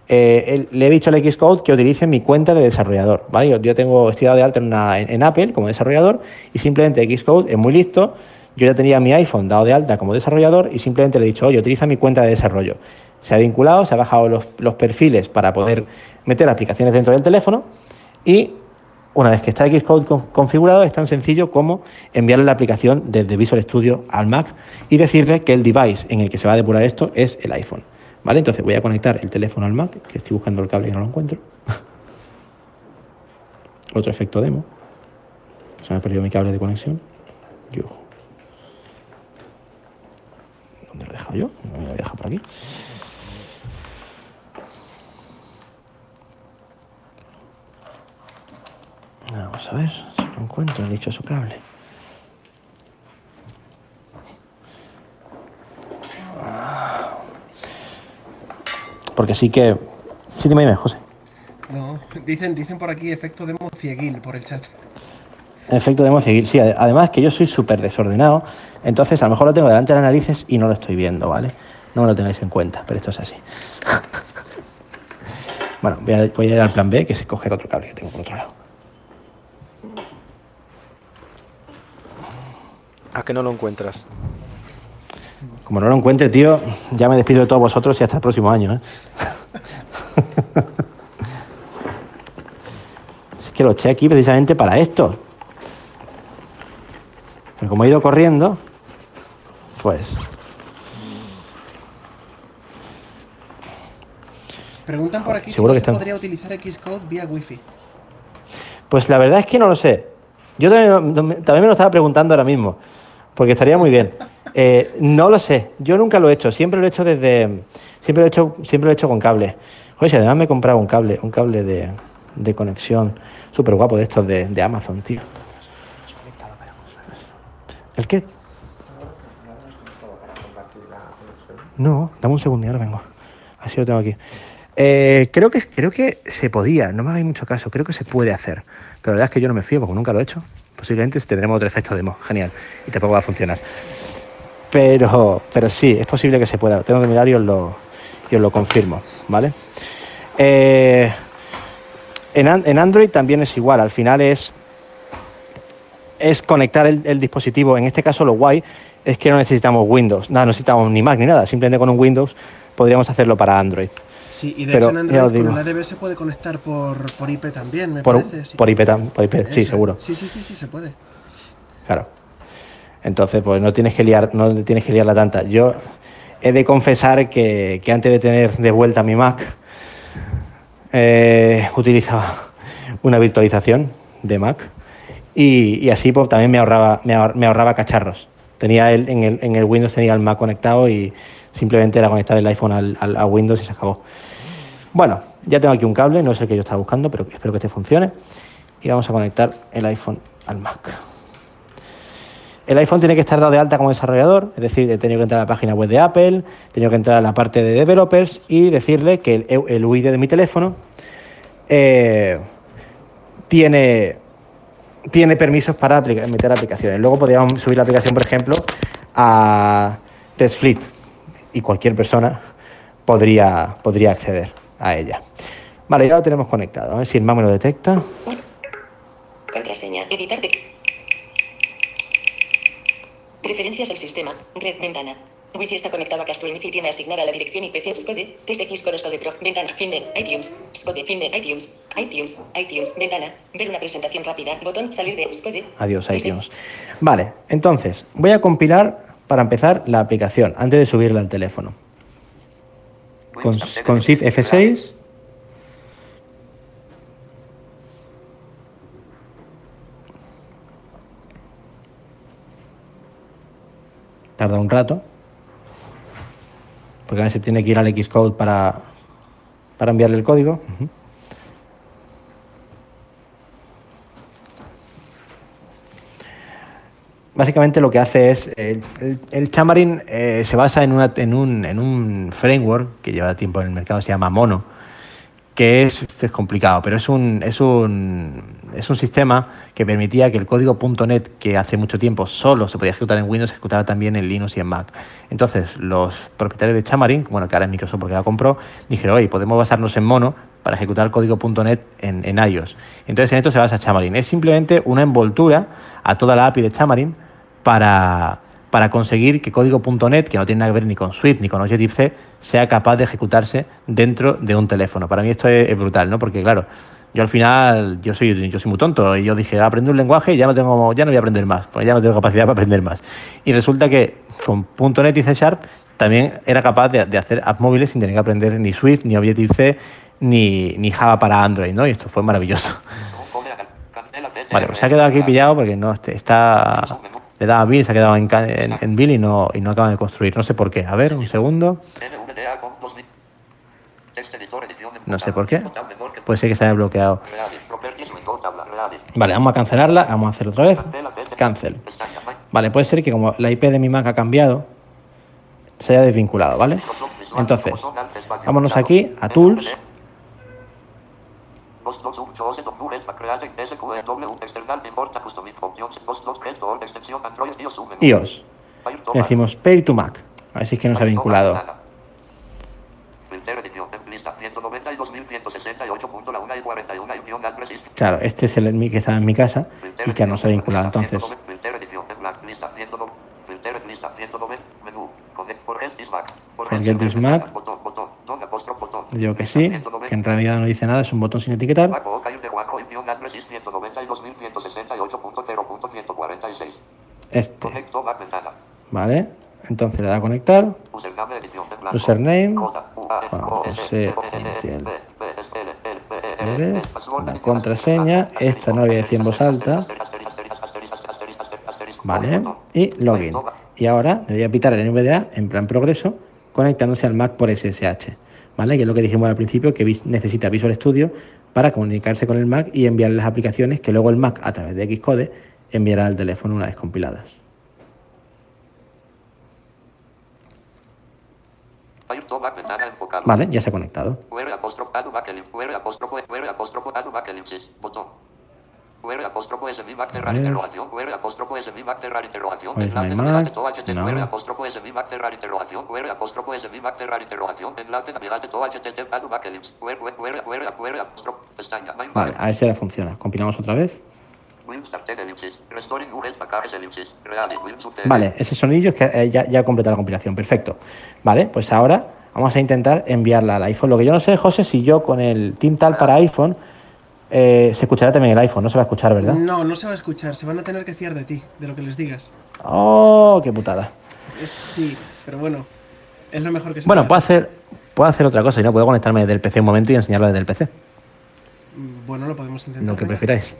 eh, le he dicho al Xcode que utilice mi cuenta de desarrollador. ¿vale? Yo, tengo, estoy dado de alta en, Apple como desarrollador y simplemente Xcode es muy listo. Yo ya tenía mi iPhone dado de alta como desarrollador y simplemente le he dicho, oye, utiliza mi cuenta de desarrollo. Se ha vinculado, se ha bajado los perfiles para poder meter aplicaciones dentro del teléfono y una vez que está Xcode con- configurado, es tan sencillo como enviarle la aplicación desde Visual Studio al Mac y decirle que el device en el que se va a depurar esto es el iPhone. ¿Vale? Entonces voy a conectar el teléfono al Mac, que estoy buscando el cable y no lo encuentro. Otro efecto demo. Se me ha perdido mi cable de conexión. ¿Dónde lo he dejado yo? No me lo a dejar por aquí. Vamos a ver si lo encuentro el dichoso cable. Porque sí que. Sí, dime, dime, José. No, dicen, dicen por aquí efecto demo cieguil por el chat. Efecto de seguir. Sí, ade- además que yo soy súper desordenado, entonces a lo mejor lo tengo delante de las narices y no lo estoy viendo, ¿vale? No me lo tengáis en cuenta, pero esto es así. bueno, voy a, voy a ir al plan B, que es coger otro cable que tengo por otro lado. ¿A qué no lo encuentras? Como no lo encuentre, tío, ya me despido de todos vosotros y hasta el próximo año, ¿eh? es que lo eché aquí precisamente para esto. Pero como he ido corriendo, pues Preguntan por aquí Seguro si que se están- podría utilizar Xcode vía Wi-Fi. Pues la verdad es que no lo sé. Yo también, también me lo estaba preguntando ahora mismo, porque estaría muy bien. Eh, no lo sé, yo nunca lo he hecho, siempre lo he hecho desde, siempre lo he hecho, siempre lo he hecho con cable. Si además me he comprado un cable, un cable de, de conexión súper guapo de estos de, de Amazon, tío. ¿El qué? No, dame un segundo ahora vengo. Así lo tengo aquí. Eh, creo, que, creo que se podía, no me hagáis mucho caso, creo que se puede hacer. Pero la verdad es que yo no me fío porque nunca lo he hecho. Posiblemente tendremos otro efecto demo, genial. Y tampoco va a funcionar. Pero, pero sí, es posible que se pueda. Tengo que mirar y os lo, y os lo confirmo, ¿vale? Eh, en, An- en Android también es igual, al final es, es conectar el, el dispositivo. En este caso lo guay es que no necesitamos Windows, nada, no necesitamos ni Mac ni nada, simplemente con un Windows podríamos hacerlo para Android. Sí, y de Pero, hecho en Android con el ADB se puede conectar por, por IP también, me Por, parece. sí. por IP, por IP, sí, seguro. Sí, sí, sí, sí, se puede. Claro. Entonces, pues no tienes que liar, no tienes que liarla tanta. Yo he de confesar que, que antes de tener de vuelta mi Mac, eh, utilizaba una virtualización de Mac y, y así pues, también me ahorraba, me ahor- me ahorraba cacharros. Tenía el, en, el, en el Windows tenía el Mac conectado y simplemente era conectar el iPhone al, al- a Windows y se acabó. Bueno, ya tengo aquí un cable, no es el que yo estaba buscando, pero espero que este funcione. Y vamos a conectar el iPhone al Mac. El iPhone tiene que estar dado de alta como desarrollador, es decir, he tenido que entrar a la página web de Apple, he tenido que entrar a la parte de developers y decirle que el, el UID de mi teléfono eh, tiene, tiene permisos para aplica- meter aplicaciones. Luego podríamos subir la aplicación, por ejemplo, a TestFleet y cualquier persona podría, podría acceder a ella. Vale, ya lo tenemos conectado. A ver si el Mac me lo detecta. Contraseña. Editar de. Preferencias del sistema. Red ventana. Wi-Fi está conectado a Castro y tiene asignada la dirección IP Scode. Test X Code Scode Pro. Ventana. Finder. iTunes. Scode. Finder. iTunes. iTunes. iTunes. Ventana. Ver una presentación rápida. Botón. Salir de Scode. Adiós, iTunes. Vale, entonces voy a compilar para empezar la aplicación antes de subirla al teléfono. Con, con Shift F6. Tarda un rato. Porque a veces tiene que ir al Xcode para, para enviarle el código. Básicamente lo que hace es, el, el- eh, se basa en, en un, en un framework que lleva tiempo en el mercado, se llama Mono, que es, esto es complicado, pero es un, es, un, es un sistema que permitía que el código .NET, que hace mucho tiempo solo se podía ejecutar en Windows, se ejecutara también en Linux y en Mac. Entonces, los propietarios de Xamarin, bueno, que ahora es Microsoft porque la compró, dijeron, oye, podemos basarnos en Mono para ejecutar el código .NET en, en iOS. Entonces, en esto se basa Xamarin. Es simplemente una envoltura a toda la API de Xamarin para, para conseguir que código.net, que no tiene nada que ver ni con Swift ni con Objective-C, sea capaz de ejecutarse dentro de un teléfono. Para mí esto es, es brutal, ¿no? Porque claro, yo al final, yo soy, yo soy muy tonto y yo dije, aprendo un lenguaje y ya no, tengo, ya no voy a aprender más, pues ya no tengo capacidad para aprender más. Y resulta que con .NET y C Sharp también era capaz de, de hacer apps móviles sin tener que aprender ni Swift, ni Objective-C, ni, ni Java para Android, ¿no? Y esto fue maravilloso. Vale, pues se ha quedado aquí pillado porque no este- está. Le daba Bill, se ha quedado en, ca- en, en Bill y no, y no acaba de construir. No sé por qué. A ver, un segundo. No sé por qué. Puede ser que se haya bloqueado. Vale, vamos a cancelarla. Vamos a hacerlo otra vez. Cancel. Vale, puede ser que como la IP de mi Mac ha cambiado, se haya desvinculado, ¿vale? Entonces, vámonos aquí a Tools. iOS. Y decimos Pair to Mac. A ver si es que nos ha vinculado. Claro, este es el mi que estaba en mi casa y que no se ha vinculado. Entonces, Forget this Mac. digo que sí, que en realidad no dice nada, es un botón sin etiquetar. Este, ¿vale? Entonces le da a conectar. Username. José Montiel. Pérez, La contraseña. Esta no la voy a decir en voz alta. Vale. Y login. Y ahora le voy a pitar el NVDA en plan progreso, conectándose al Mac por SSH. ¿Vale? Que es lo que dijimos al principio, que necesita Visual Studio para comunicarse con el Mac y enviar las aplicaciones que luego el Mac, a través de Xcode, enviará al teléfono una vez compiladas. Vale, ya se ha conectado. QR apóstrofo SMI Mac cerrar ver. interrogación, QR apóstrofo SMI Mac cerrar interrogación, enlace navegante Mac? todo HTTP, No. QR apóstrofo SMI Mac cerrar interrogación, QR apóstrofo SMI Mac cerrar interrogación, enlace navegante todo HTTP adu bakelim, QR, QR, QR, QR apóstrofo, pestaña, main Vale, a ver si ahora funciona. Compilamos otra vez. Vale, ese sonillo es que eh, ya, ya completa la compilación. Perfecto. Vale, pues ahora vamos a intentar enviarla al iPhone. Lo que yo no sé, José, si yo con el TeamTal para iPhone eh, se escuchará también el iPhone. No se va a escuchar, ¿verdad? No, no se va a escuchar. Se van a tener que fiar de ti, de lo que les digas. Oh, qué putada. Es- sí, pero bueno. Es lo mejor que se Bueno, puedo puede hacer, puedo hacer otra cosa y no puedo conectarme desde el PC un momento y enseñarlo desde el PC. Mm, Bueno, lo podemos intentar. Lo que prefiráis.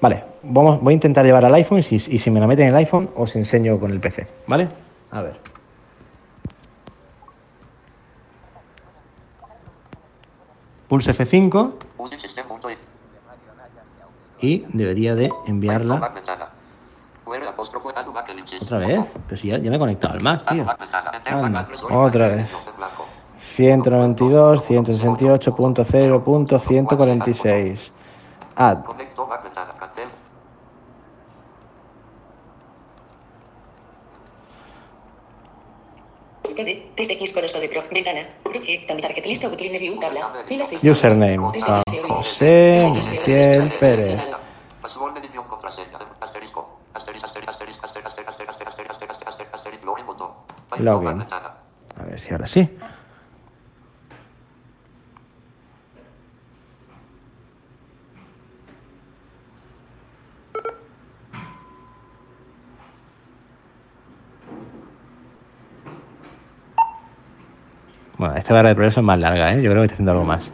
Vale, vamos, voy a intentar llevar al iPhone y si, y si me la meten en el iPhone os enseño con el PC. ¿Vale? A ver. Pulse F5 y debería de enviarla. Otra vez, pero si ya, ya me he conectado al Mac, tío. Anda. Otra vez. 192.168.0.146. Add. Usted, test X con esto de pro, ventana, project, target list, outline view, tabla, fila 6. Username, Juan José Miguel Pérez. Login. A ver si ahora sí. Bueno, esta barra de progreso es más larga, ¿eh? yo creo que está haciendo algo más.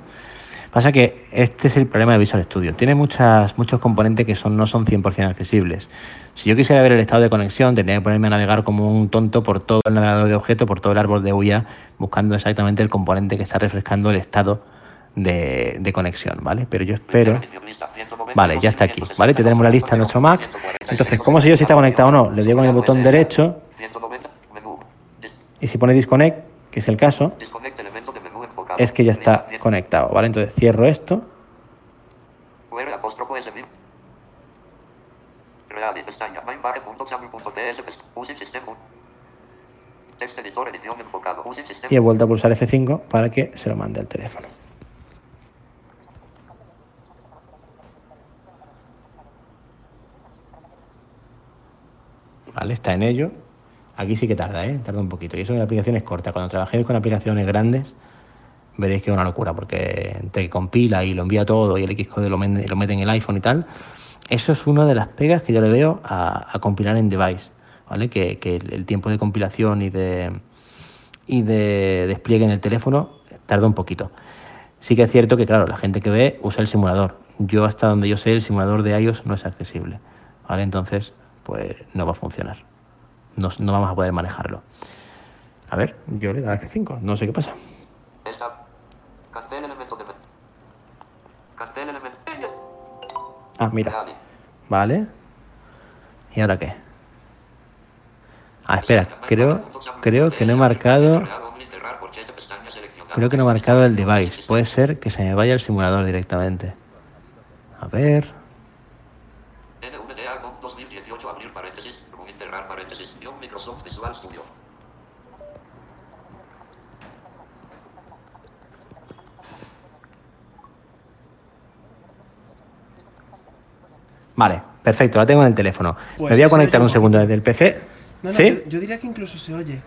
Pasa que este es el problema de Visual Studio. Tiene muchas, muchos componentes que son, no son 100% accesibles. Si yo quisiera ver el estado de conexión, tendría que ponerme a navegar como un tonto por todo el navegador de objetos, por todo el árbol de UIA, buscando exactamente el componente que está refrescando el estado de, conexión, ¿vale? Pero yo espero... Edición lista, 190, Vale, ya está aquí, ¿vale? Tenemos la lista de nuestro Mac. Entonces, ¿cómo sé yo si está conectado o no? Le doy con el botón derecho 190, menú. Dis- y si pone disconnect, que es el caso, es que ya está conectado, ¿vale? Entonces cierro esto. Y he vuelto a pulsar F5 para que se lo mande al teléfono. Vale, está en ello. Aquí sí que tarda, ¿eh? Tarda un poquito. Y eso en aplicaciones cortas. Cuando trabajéis con aplicaciones grandes, veréis que es una locura, porque que compila y lo envía todo y el Xcode lo, men- lo mete en el iPhone y tal, eso es una de las pegas que yo le veo a, compilar en device, ¿vale? Que, que el tiempo de compilación y de, y de despliegue en el teléfono tarda un poquito. Sí que es cierto que, claro, la gente que ve usa el simulador. Yo, hasta donde yo sé, el simulador de iOS no es accesible. ¿Vale? Entonces, pues no va a funcionar. No, no vamos a poder manejarlo. A ver, yo le da F5, no sé qué pasa. Ah, mira. Vale. ¿Y ahora qué? Ah, espera, creo, creo que no he marcado. Creo que no he marcado el device. Puede ser que se me vaya el simulador directamente. A ver. NVDA con 2018 abrir paréntesis, Rubin cerrar paréntesis, guion Microsoft Visual Studio. Vale, perfecto, la tengo en el teléfono. Pues me voy a conectar un segundo desde el PC. No, no, ¿Sí? yo, yo diría que incluso se oye.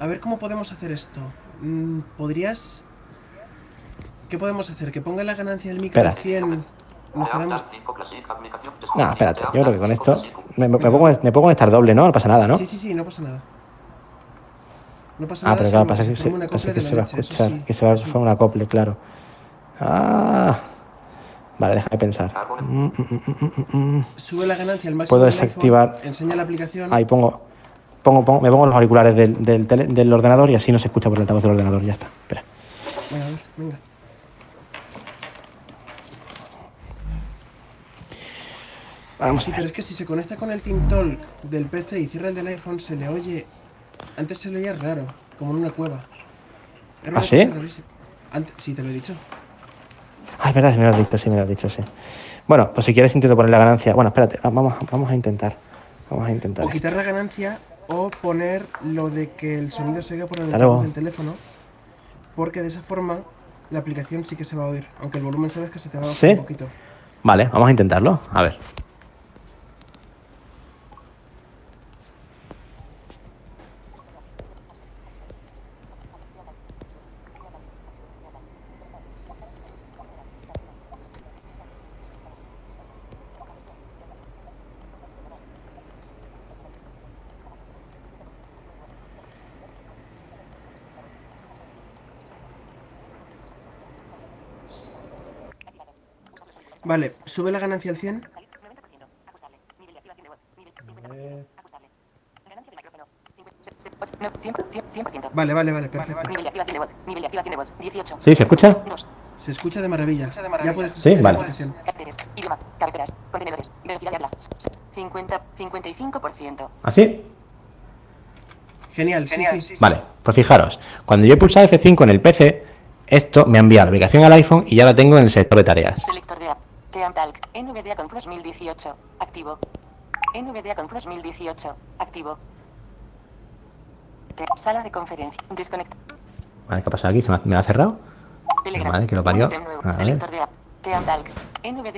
A ver cómo podemos hacer esto. Mm, ¿Podrías...? ¿Qué podemos hacer? ¿Que ponga la ganancia del micro Espera. al 100? Nos quedamos... No, espérate, yo creo que con esto. Me, me me pongo a estar doble, ¿no? No pasa nada, ¿no? Sí, sí, sí, no pasa nada. No pasa Ah, nada. pero claro, pasa que, se, pasa que se va a escuchar, sí. que se va a formar un acople, claro. Ah. Vale, pensar. Mm, mm, mm, mm, mm, mm. Sube la ganancia al máximo Puedo iPhone, desactivar- enseña la aplicación. Ahí pongo, pongo, pongo- me pongo los auriculares del, del, tele- del ordenador y así no se escucha por el altavoz del ordenador. Ya está. Espera. Venga, a ver, venga. Vamos Sí, pero es que si se conecta con el TeamTalk del PC y cierra el del iPhone, se le oye. Antes se le oía raro, como en una cueva. Era una ¿Ah, sí? Antes, sí, te lo he dicho. Ah, es verdad, me lo has dicho, sí me lo has dicho, sí. Bueno, pues si quieres intento poner la ganancia. Bueno, espérate, va- vamos, vamos a intentar. Vamos a intentar. O esto. quitar la ganancia o poner lo de que el sonido se oiga por el del teléfono. Porque de esa forma la aplicación sí que se va a oír. Aunque el volumen sabes que se te va a bajar ¿Sí? un poquito. Vale, vamos a intentarlo. A ver. Vale, sube la ganancia al 100. Vale, vale, vale, perfecto. Nivel de activación de voz. Nivel de activación de voz. 18. ¿Sí? ¿Se escucha? 2. Se escucha de maravilla. Ya puedes Sí, vale. Idioma. Cabeceras. Contenedores. Velocidad de habla. 50. 55%. ¿Así? Genial, sí, sí, sí. Vale, pues fijaros, cuando yo he pulsado F5 en el PC, esto me ha enviado la aplicación al iPhone y ya la tengo en el sector de tareas. Selector de app. Teamtalk. NVDA con 2018. Activo. NVDA con 2018. Activo. Sala de conferencia. Desconecta. Vale, ¿qué ha pasado aquí? ¿Se me ha, cerrado? Telegram. Madre que lo parió. A. Selector de app.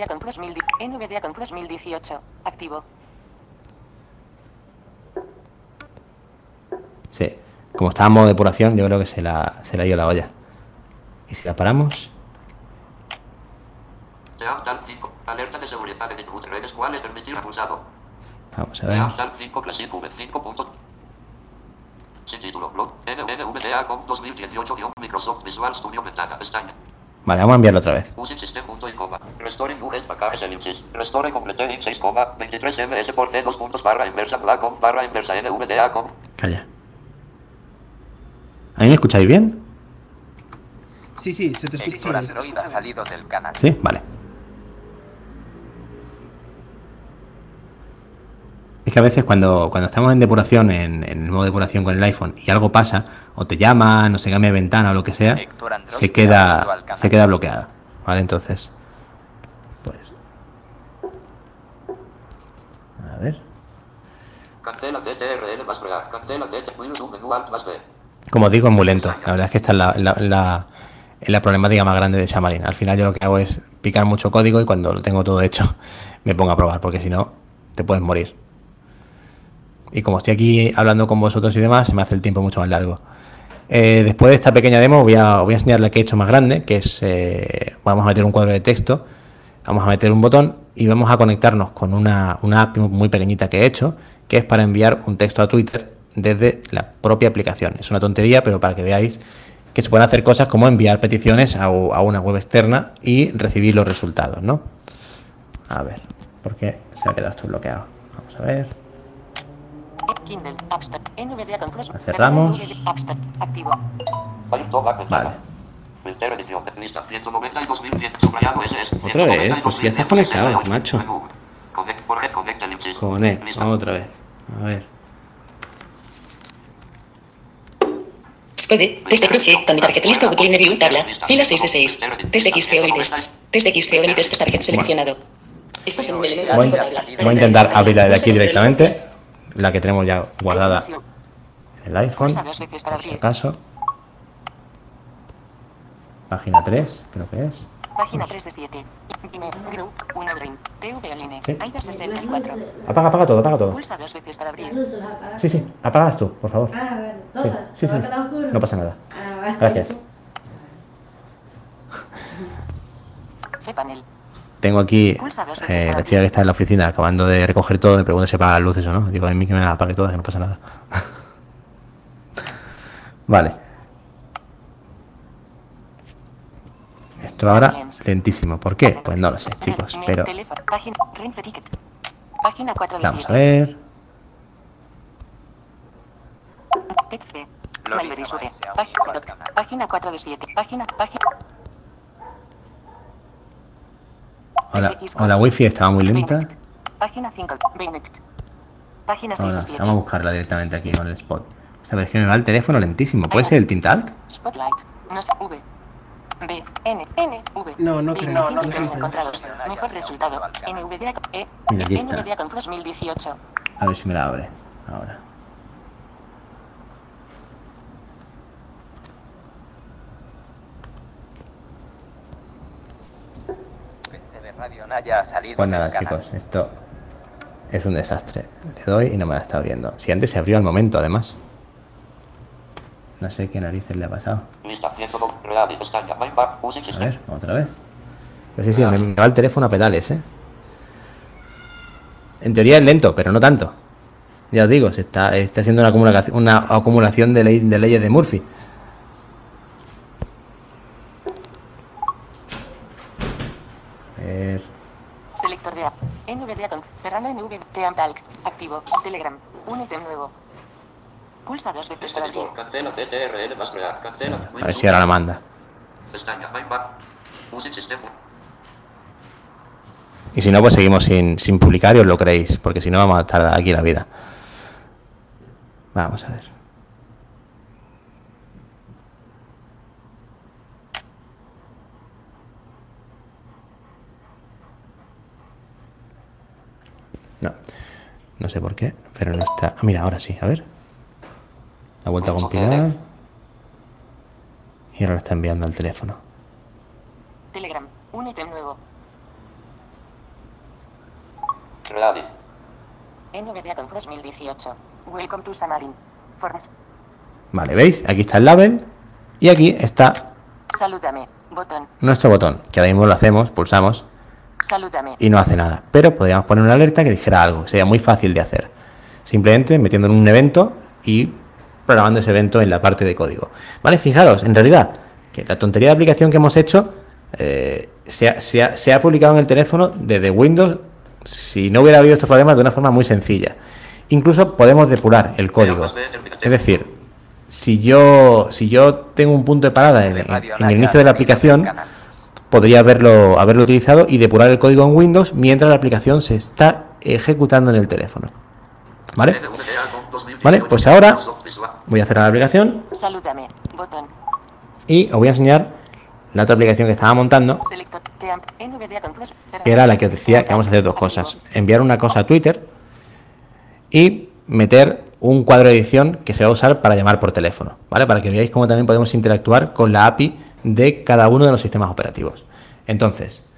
Con 2000 NVDA con 2018. Activo. Sí. Como está en modo depuración, yo creo que se la, se la ido la olla. ¿Y si la paramos? Teamtal 5. Alerta de seguridad de input redes cuales permitir acusado. Vamos a ver. Teamtal 5 Classic V5 punto. Sin título. Blog. NVDA con 2018 guion Microsoft Visual Studio ventana. Pestaña. Vale, vamos a enviarlo otra vez. Using system punto y coma. Restoring UGS packages ellipsis. Restore complete in 6 coma. 23 ms por c 2 puntos barra inversa black com barra inversa NVDA com. Calla. ¿A mí me escucháis bien? Sí, sí, se te escucha. Editor bien. Android ha salido del canal. Sí, vale. Es que a veces cuando, cuando estamos en depuración, en, en el modo depuración con el iPhone, y algo pasa, o te llaman, o se cambia de ventana o lo que sea, se queda, se queda bloqueada. ¿Vale? Entonces, pues... A ver. Como os digo, es muy lento. La verdad es que esta es la, la, la- es la problemática más grande de Xamarin. Al final yo lo que hago es picar mucho código y cuando lo tengo todo hecho me pongo a probar, porque si no, te puedes morir. Y como estoy aquí hablando con vosotros y demás, se me hace el tiempo mucho más largo. Eh, después de esta pequeña demo voy a, voy enseñar la que he hecho más grande, que es, eh, vamos a meter un cuadro de texto, vamos a meter un botón y vamos a conectarnos con una, app muy pequeñita que he hecho, que es para enviar un texto a Twitter desde la propia aplicación. Es una tontería, pero para que veáis que se pueden hacer cosas como enviar peticiones a, a una web externa y recibir los resultados, ¿no? A ver, ¿por qué se ha quedado esto bloqueado? Vamos a ver. Kindle, cerramos. Vale. Filtero edición. Lista 192.100. Subrayado SS. Otra vez, pues si ya estás conectado, macho. Vamos otra vez. A ver. Scode, test de cruje, Tami target lista Booklin View, tabla, fila 6 de 6. Test de XPO y tests. Test de XPO y test target seleccionado. Estás en un elemento Voy, voy a intentar abrirla de aquí directamente. La que tenemos ya guardada en el iPhone. Pulsa dos veces para Por si abrir. acaso. Página 3, creo que es. Página 3 de 7. Email, group, 1 dream, TV online, Sí. AIDA 64. Apaga, apaga todo, apaga todo. Pulsa dos veces para abrir. Sí, sí, apágalas tú, por favor. Ah, vale, Sí, todas. sí, ¿Se va sí. oscuro? No pasa nada. Ah, vale. Gracias. Cpanel. Tengo aquí eh, la chica que está en la oficina acabando de recoger todo. Me pregunta si apaga las luces o no. Digo, a mí que me las apague todas, que no pasa nada. vale. Esto ahora lentísimo. ¿Por qué? Pues no lo sé, chicos. Pero teléfono, página, Renfe Ticket. Página 4 de vamos a 7. ver. Página 4 de 7. Página, página. Hola, hola wifi estaba muy lenta. Página 5. Bainet. Página 6 Ahora, de 7. vamos a buscarla directamente aquí con el spot. O sea, es que me va el teléfono lentísimo. ¿Puede ser el Tintalk? Spotlight. No sé. V. B. N. N. V. No, no creo, no, no Veinticinco creo. encontrados. Mejor resultado. NVDA. E. Mira, aquí está. NVDA con 2018. A ver si me la abre. Ahora. de Radio Naya ha salido Pues nada, canal. chicos, esto es un desastre. Le doy y no me la está abriendo. Si antes se abrió al momento, además. No sé qué narices le ha pasado. Lista 102. Real. Pestaña. Mindbar. Using A ver, otra vez. Pero sí, sí, me, me va el teléfono a pedales, ¿eh? En teoría es lento, pero no tanto. Ya os digo, se está, está siendo una acumulación, una acumulación de, ley- de leyes de Murphy. A ver. Selector de app. NVDA con. Cerrando NVDA Telegram. Un ítem nuevo. Pulsa dos veces para abrir. Cancela CTRL más real. Cancela. A ver si ahora la manda. Pestaña. System. Y si no, pues seguimos sin, sin publicar y os lo creéis, porque si no vamos a tardar aquí la vida. Vamos a ver. No sé por qué, pero no está. Ah, mira, ahora sí, a ver. La vuelta a compilar. Y ahora lo está enviando al teléfono. Telegram. Un ítem nuevo. Real. NVDA con 2018. Welcome to Xamarin. Forms. Vale, ¿veis? Aquí está el label y aquí está Salúdame. Botón. nuestro botón, que ahora mismo lo hacemos, pulsamos Salúdame. y no hace nada. Pero podríamos poner una alerta que dijera algo, sería muy fácil de hacer. Simplemente metiendo en un evento y programando ese evento en la parte de código. Vale, fijaros, en realidad, que la tontería de aplicación que hemos hecho eh, se, ha, se ha- se ha publicado en el teléfono desde Windows si no hubiera habido estos problemas de una forma muy sencilla. Incluso podemos depurar el código. Es decir, si yo, si yo tengo un punto de parada en, el inicio de la aplicación. Podría haberlo, haberlo utilizado y depurar el código en Windows mientras la aplicación se está ejecutando en el teléfono. ¿Vale? Vale, pues ahora voy a cerrar la aplicación Salúdame. Botón. y os voy a enseñar la otra aplicación que estaba montando, que era la que os decía que vamos a hacer dos cosas. Enviar una cosa a Twitter y meter un cuadro de edición que se va a usar para llamar por teléfono, ¿vale? Para que veáis cómo también podemos interactuar con la API de cada uno de los sistemas operativos. Entonces,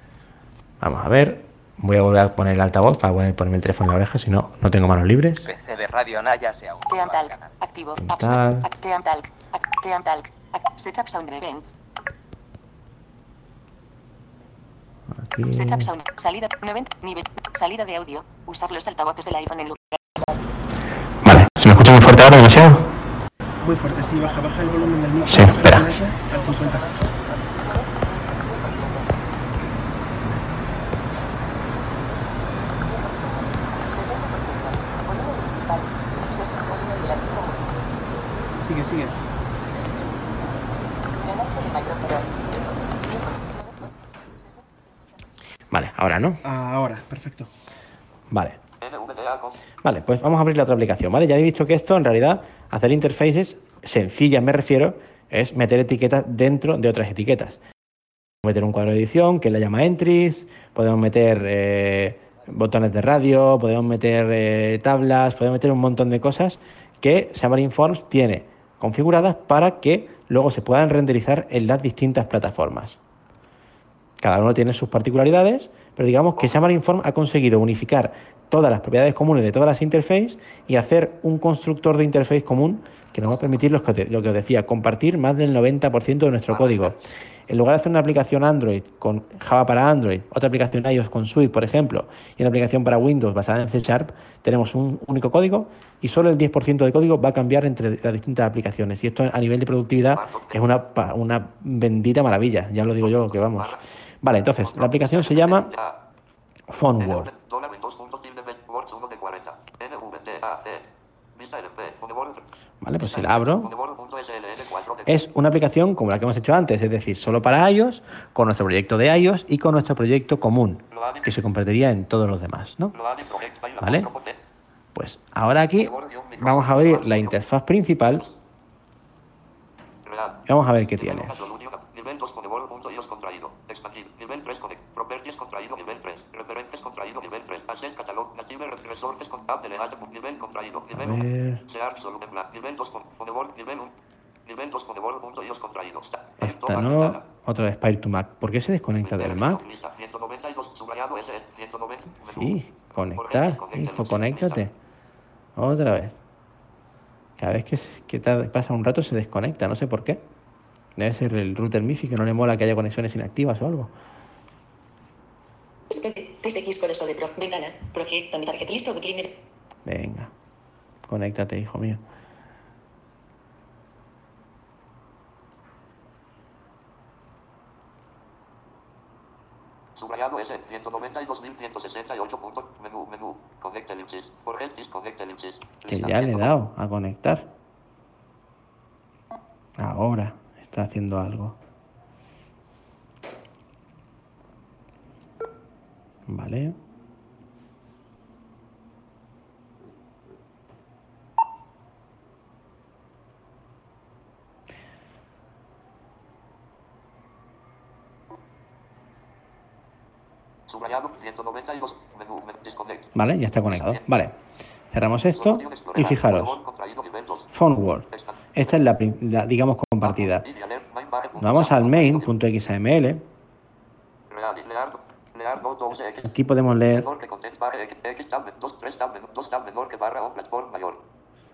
vamos a ver, voy a volver a poner el altavoz para poner- ponerme el teléfono en la oreja, si no, no tengo manos libres. PC de Radio Naya se ha unido al Teamtalk. canal. Activo. Setup Sound Events. Aquí. Setup Sound. Salida. Nivel. Salida de audio. Usar los altavoces del iPhone en lugar. Vale, se me ¿Me escucho muy fuerte ahora, demasiado? Muy fuerte, sí, baja, baja el volumen del micro. Sí, espera. Al 50. Sigue, sigue. Vale, ahora no. Ahora, perfecto. Vale. Vale, pues vamos a abrir la otra aplicación, ¿vale? Ya he dicho que esto, en realidad, hacer interfaces sencillas, me refiero, es meter etiquetas dentro de otras etiquetas. Podemos meter un cuadro de edición que le llama entries, podemos meter eh, botones de radio, podemos meter eh, tablas, podemos meter un montón de cosas que Xamarin Forms tiene configuradas para que luego se puedan renderizar en las distintas plataformas. Cada uno tiene sus particularidades, pero digamos que Xamarin Form ha conseguido unificar todas las propiedades comunes de todas las interfaces y hacer un constructor de interface común que nos va a permitir lo que, os- lo que os decía, compartir más del 90% de nuestro código. En lugar de hacer una aplicación Android con Java para Android, otra aplicación iOS con Swift, por ejemplo, y una aplicación para Windows basada en C Sharp, tenemos un único código y solo el 10% de código va a cambiar entre las distintas aplicaciones. Y esto a nivel de productividad es una, una bendita maravilla, ya lo digo yo, que vamos. Vale, entonces, la aplicación se llama. PhoneWord. Dólar Windows punto tilde ven- Words 1 de 40. NVDAC. Vista LP. Funeword. Vale, pues si la abro, Funeword punto SLN 4 de es una aplicación como la que hemos hecho antes, es decir, solo para iOS, con nuestro proyecto de iOS y con nuestro proyecto común, que se compartiría en todos los demás, ¿no? Vale. Pues ahora aquí vamos a abrir la interfaz principal y vamos a ver qué tiene. Nivel 2 Funeword punto iOS contraído. Expandir. Nivel 3 Connect. Properties contraído nivel 3. Referentes contraído nivel 3. Asset Catalog. Native Resources con tab delegate. Nivel contraído. Nivel A 1. ver. Search Volumen Black. Nivel 2 con Funeword. Nivel 1. Nivel 2 Funeword punto iOS contraído. Está. Esta no, otra vez Spire to Mac. ¿Por qué se desconecta del Mac? Lista 192 subrayado S 190. Sí, conectar, hijo, conéctate. Otra vez. Cada vez que, que pasa un rato se desconecta, no sé por qué. Debe ser el router MIFI que no le mola que haya conexiones inactivas o algo. Test X con esto de pro. Ventana. Proyecto. Mi tarjeta listo. Cleaner. Venga, conéctate, hijo mío. Subrayado S 192.168 puntos. Menú, menú. Connect ellipsis. Forget disconnect ellipsis. Que Lista ya le he 190. dado a conectar. Ahora está haciendo algo. Vale. Subrayado 192. Menú, menú disconnect. Vale, ya está conectado. Vale. Cerramos esto y fijaros. 2. PhoneWord. Esta es la, digamos, compartida. Vamos al main.xaml. Aquí podemos leer, Menor que content barra X, X tab, 2, 3 tab, menú, 2 tab menor que barra o platform mayor.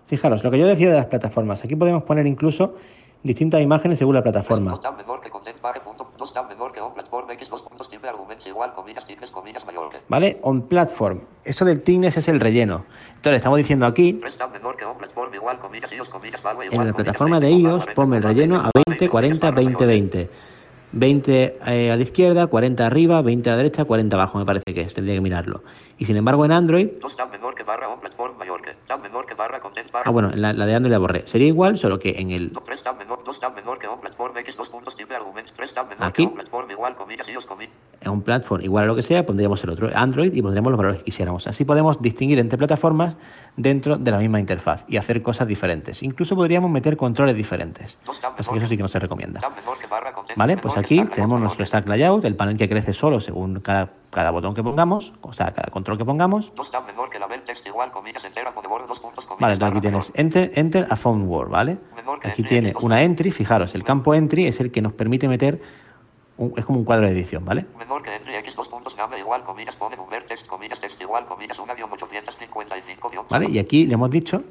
fijaros, lo que yo decía de las plataformas. Aquí podemos poner incluso distintas imágenes según la plataforma. 2 tab menor que content barra punto, 2 tab menor que on platform X, 2 puntos tipo argumentos igual, comillas, tiples, comillas, mayor. ¿Vale? On platform. Eso del thickness es el relleno. Entonces, estamos diciendo aquí, 3 tab menor que on platform igual, comillas, iOS, comillas, value en la plataforma de 20, iOS, 40, ponme el 40, relleno a 20, 40, 20, 20. 20 eh, a la izquierda, 40 arriba, 20 a la derecha, 40 abajo, me parece que es. Tendría que mirarlo. Y sin embargo, en Android, 2 tab menor que barra on platform mayor que, tab menor que barra content barra. ah, bueno, la, la de Android la borré. Sería igual, solo que en el 3 tab menor, 2 tab menor que on platform X, 2 puntos tipo argumentos, 3 tab menor Aquí. En un platform igual a lo que sea, pondríamos el otro Android y pondríamos los valores que quisiéramos. Así podemos distinguir entre plataformas dentro de la misma interfaz y hacer cosas diferentes. Incluso podríamos meter controles diferentes. Así que eso sí que no se recomienda. ¿Vale? Pues aquí tenemos nuestro stack layout, el panel que crece solo según cada, cada botón que pongamos, o sea, cada control que pongamos. 2 tab menor que label text igual, comillas, entera, con bordo, 2 puntos, comillas, Vale, entonces aquí tienes enter, enter a phone word, ¿vale? Aquí tiene X2. una entry, fijaros, el campo entry es el que nos permite meter, un- es como un cuadro de edición, ¿vale? Menor que entry x 2 puntos nave igual comillas pone number text comillas text igual comillas 1 guion 855 guion ¿Vale? Y aquí le hemos dicho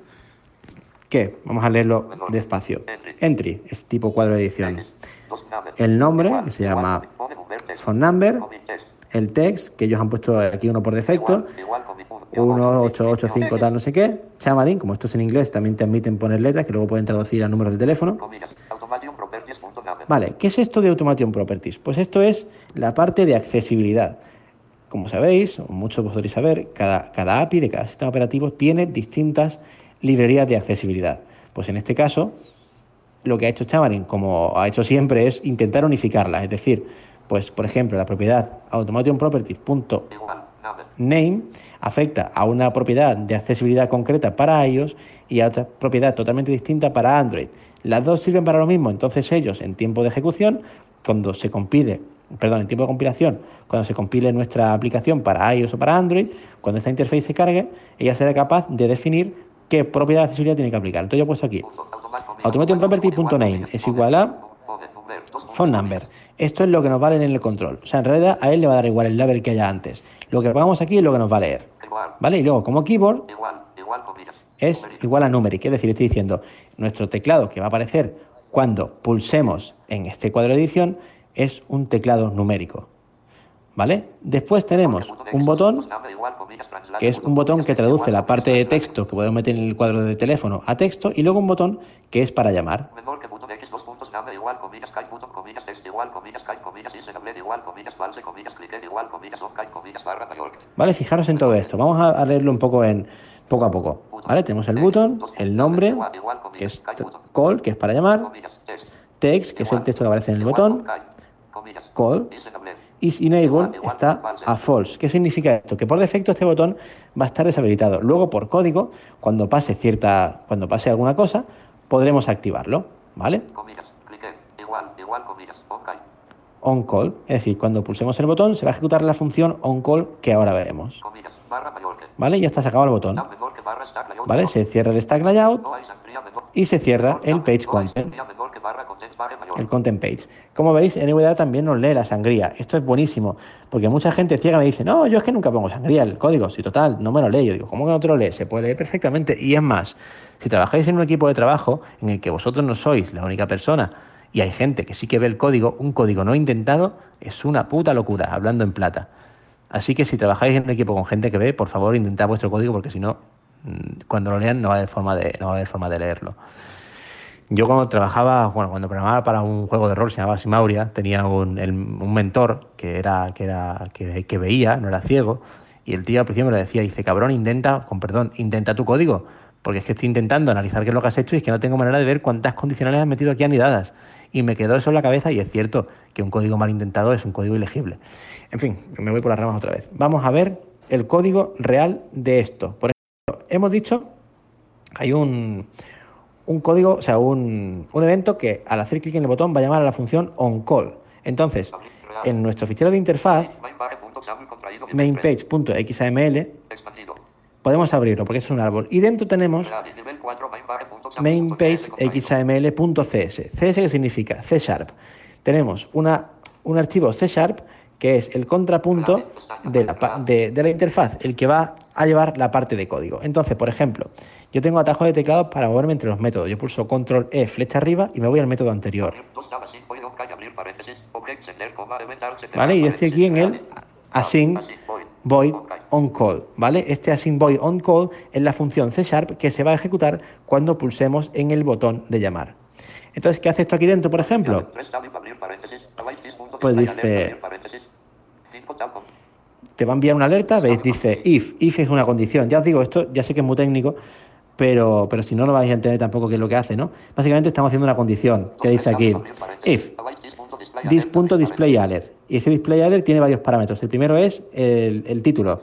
que, vamos a leerlo despacio. Entry es tipo cuadro de edición. El nombre, que se llama phone number, el text, que ellos han puesto aquí uno por defecto, 1885 tal no sé qué, Xamarin, como esto es en inglés, también te admiten poner letras que luego pueden traducir a números de teléfono. Comillas. Vale, ¿qué es esto de Automation Properties? Pues esto es la parte de accesibilidad. Como sabéis, o muchos podréis saber, cada, cada API de cada sistema operativo tiene distintas librerías de accesibilidad. Pues en este caso, lo que ha hecho Xamarin, como ha hecho siempre, es intentar unificarlas. Es decir, pues por ejemplo, la propiedad automationproperties.name afecta a una propiedad de accesibilidad concreta para iOS y a otra propiedad totalmente distinta para Android. Las dos sirven para lo mismo, entonces ellos en tiempo de ejecución, cuando se compile, perdón, en tiempo de compilación, cuando se compile nuestra aplicación para iOS o para Android, cuando esta interface se cargue, ella será capaz de definir qué propiedad de accesibilidad tiene que aplicar. Entonces yo he puesto aquí, automationproperty.name es igual a Phone number. Esto es lo que nos vale en el control. O sea, en realidad a él le va a dar igual el label que haya antes. Lo que pongamos aquí es lo que nos va a leer. ¿Vale? Y luego como keyboard. Es igual a numeric, es decir, estoy diciendo, nuestro teclado que va a aparecer cuando pulsemos en este cuadro de edición es un teclado numérico. ¿Vale? Después tenemos un botón que es un botón que traduce la parte de texto que podemos meter en el cuadro de teléfono a texto y luego un botón que es para llamar. ¿Vale? Fijaros en todo esto. Vamos a leerlo un poco en poco a poco. ¿Vale? Tenemos el button, el nombre, que es call, que es para llamar, text. que es el texto que aparece en el botón, call, is enable está a false. ¿Qué significa esto? Que por defecto este botón va a estar deshabilitado. Luego por código, cuando pase cierta, cuando pase alguna cosa, podremos activarlo, ¿vale? On call, es decir, cuando pulsemos el botón se va a ejecutar la función on call que ahora veremos. ¿Vale? Ya está sacado el botón. ¿vale? Se cierra el stack layout y se cierra el page content. el content page. Como veis, NVDA también nos lee la sangría. Esto es buenísimo, porque mucha gente ciega me dice, no, yo es que nunca pongo sangría, el código, si total, no me lo lee. Yo digo, ¿cómo que no te lo lee? Se puede leer perfectamente. Y es más, si trabajáis en un equipo de trabajo en el que vosotros no sois la única persona y hay gente que sí que ve el código, un código no intentado es una puta locura, hablando en plata. Así que si trabajáis en un equipo con gente que ve, por favor, intentad vuestro código, porque si no, mm, cuando lo lean no va a haber forma de, no va a haber forma de leerlo. Yo cuando trabajaba, bueno, cuando programaba para un juego de rol, se llamaba Simauria, tenía un, mentor que era, que era, que, que veía, no era ciego, y el tío al principio me lo decía, dice, cabrón, intenta, con perdón, intenta tu código, porque es que estoy intentando analizar qué es lo que has hecho y es que no tengo manera de ver cuántas condicionales has metido aquí anidadas. Y me quedó eso en la cabeza y es cierto que un código mal intentado es un código ilegible. En fin, me voy por las ramas otra vez. Vamos a ver el código real de esto. Por ejemplo, hemos dicho, hay un, un código, o sea, un, un evento que al hacer clic en el botón va a llamar a la función onCall. Entonces, en nuestro fichero de interfaz, mainpage.xml. podemos abrirlo porque es un árbol. Y dentro tenemos Real, nivel 4, main barra punto XAML punto CS que significa C Sharp. Tenemos una, un archivo C Sharp que es el contrapunto de la, de, la interfaz, el que va a llevar la parte de código. Entonces, por ejemplo, yo tengo atajo de teclado para moverme entre los métodos. Yo pulso control E, flecha arriba y me voy al método anterior. ¿Vale? Y yo estoy aquí en el async void, on call, ¿vale? Este async void on call es la función C Sharp que se va a ejecutar cuando pulsemos en el botón de llamar. Entonces, ¿qué hace esto aquí dentro, por ejemplo? Pues dice- Te va a enviar una alerta, veis, dice if, if es una condición. Ya os digo, esto ya sé que es muy técnico, pero, pero si no, no vais a entender tampoco qué es lo que hace, ¿no? Básicamente estamos haciendo una condición que dice aquí, if this punto, display this alert, Y ese display alert tiene varios parámetros. El primero es el, el título,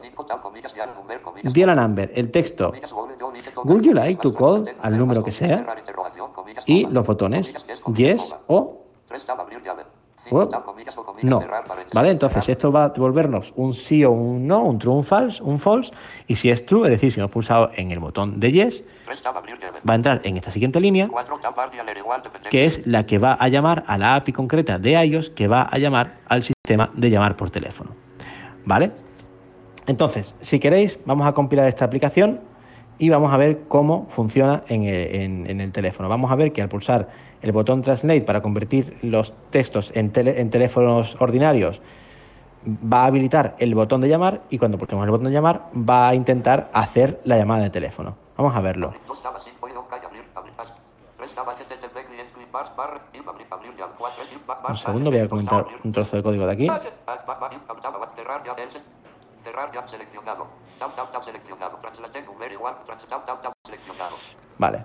dial number, el texto, would you like to call al número que sea? y los botones yes, o o no. ¿Vale? Entonces esto va a devolvernos un sí o un no, un true un false, un false. Y si es true, es decir, si hemos pulsado en el botón de yes, Va a entrar en esta siguiente línea, que es la que va a llamar a la API concreta de iOS, que va a llamar al sistema de llamar por teléfono. ¿Vale? Entonces, si queréis, vamos a compilar esta aplicación y vamos a ver cómo funciona en el, teléfono. Vamos a ver que al pulsar el botón Translate para convertir los textos en, en teléfonos ordinarios, va a habilitar el botón de llamar y cuando pulsemos el botón de llamar va a intentar hacer la llamada de teléfono. Vamos a verlo. Un segundo, voy a comentar un trozo de código de aquí. Vale.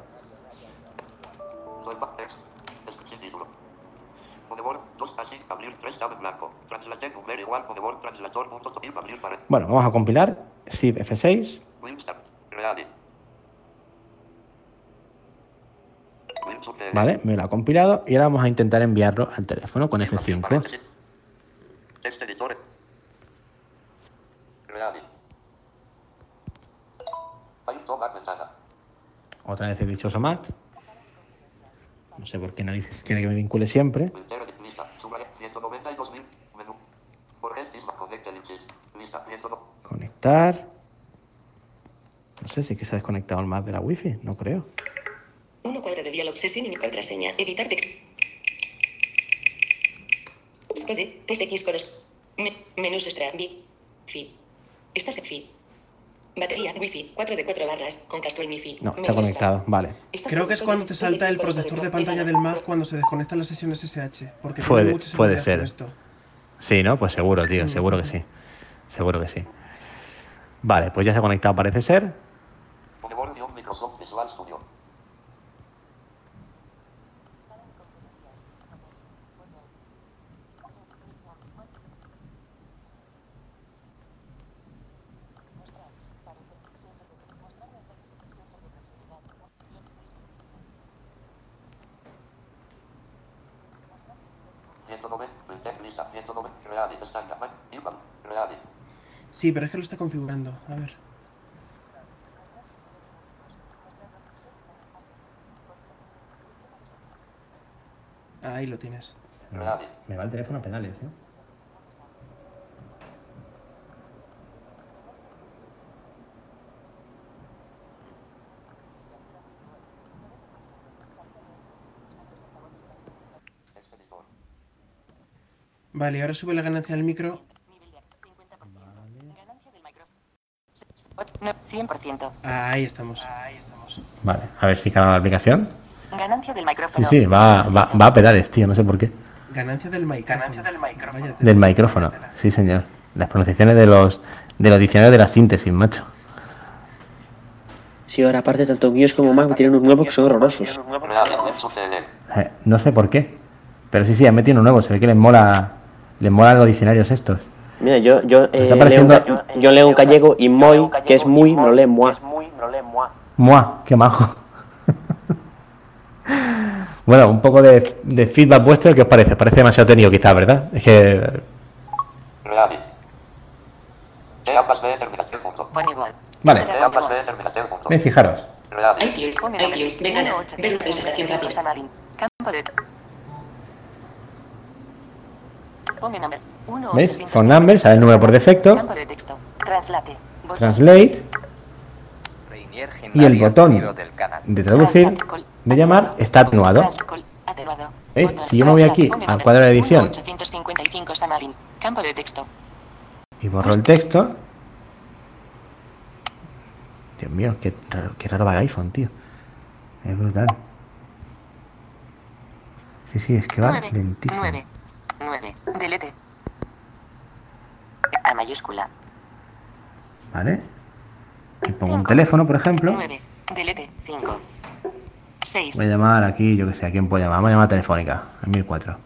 Bueno, vamos a compilar. SIF F6. Vale, me lo ha compilado y ahora vamos a intentar enviarlo al teléfono con F5. Paréntesis. Text editor. Reali. File toma ventana. Otra vez he dichoso Mac. No sé por qué narices quiere que me vincule siempre. Entera de lista. Subraya 192.000. Menú. Jorge Isma Connect Ellipsis. Lista 102. Conectar. No sé si es que se ha desconectado el Mac de la Wi-Fi. No creo. 1 cuadro de diálogo sesión y contraseña. Editar de... Code. Test X codos. Me- menús extra. Fi. Estás en Fi. Batería. Wi-Fi. 4 de 4 barras. Con Castrol Mi Fi. No, está conectado. Vale. Creo que es cuando te salta el protector de pantalla del Mac cuando se desconectan las sesiones SSH. Porque Puede- puede ser. esto. Sí, ¿no? Pues seguro, tío. Seguro que sí. Seguro que sí. Vale, pues ya se ha conectado, parece ser. Fonebor guion Microsoft Visual Studio. Ciento noventa, lista, ciento noventa, reali, estándar, IBAN, reali. Sí, pero es que lo está configurando. A ver. Ahí lo tienes. Me va el teléfono a pedales, ¿eh? Vale, ahora sube la ganancia del micro. No, 100%. Ahí estamos. Ahí estamos. Vale, a ver si carga la aplicación. Ganancia del Sí, micrófono. sí, va, va, va a pedales, tío, no sé por qué. Ganancia del micrófono. Ganancia del micrófono. Del micrófono, sí, señor. Las pronunciaciones de los, de los diccionarios de la síntesis, macho. Sí, ahora aparte tanto Windows como Mac tienen unos nuevos que son horrorosos. Eh, no sé por qué. Pero sí, sí, han metido uno nuevo. Se ve que les mola, les mola los diccionarios estos. Mira, yo, yo, eh, está pareciendo- yo leo un gallego y moi, que es muy, me lo lee moi. ¡Mua! ¡Qué majo! bueno, un poco de, de feedback vuestro, ¿qué os parece? Parece demasiado técnico quizás, ¿verdad? Es que... Vale, E ambas B terminación punto. ve, fijaros. Reali. iTunes, iTunes, ventana, ver presentación rápida. Campo de... Pone number. 1, ¿Veis? Phone number, sale el número por defecto. Translate. Botón. Translate y el botón de traducir, de llamar, está atenuado. ¿Veis? Si yo me voy aquí al cuadro de edición. 855 Xamarin. Campo de texto. Y borro el texto. Dios mío, qué raro, qué raro va el iPhone, tío. Es brutal. Sí, sí, es que va 9, lentísimo. 9, 9. Delete. A mayúscula. ¿Vale? Y pongo un teléfono, por ejemplo. 9. Delete. 5. 6. Voy a llamar aquí, yo que sé, ¿a quién puedo llamar? Vamos a llamar a Telefónica, a 1004.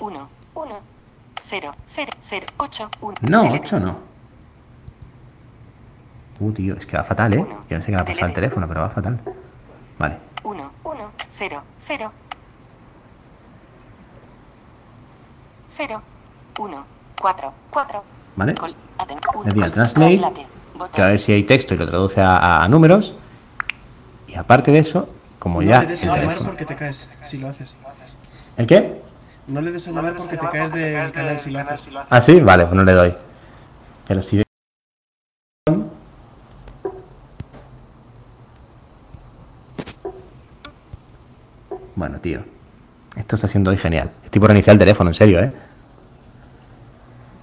1. 1. 0. 0. 0. 8. 1. No, 8 no. Uh, tío, es que va fatal, ¿eh? Yo no sé qué va a pasar al teléfono, pero va fatal. Vale. 1. 1. 0. 0. 0. 1. 4. 4. ¿Vale? Le doy al translate, que a ver si hay texto y lo traduce a, a- a números. Y aparte de eso, como No ya le des el a teléfono- porque te caes, si lo haces. ¿El qué? No le des a llamar porque te caes del canal si lo haces. Ah, sí, vale, pues no le doy. Pero si. Bueno, tío. Esto está siendo hoy genial. Estoy por iniciar el teléfono, en serio, ¿eh?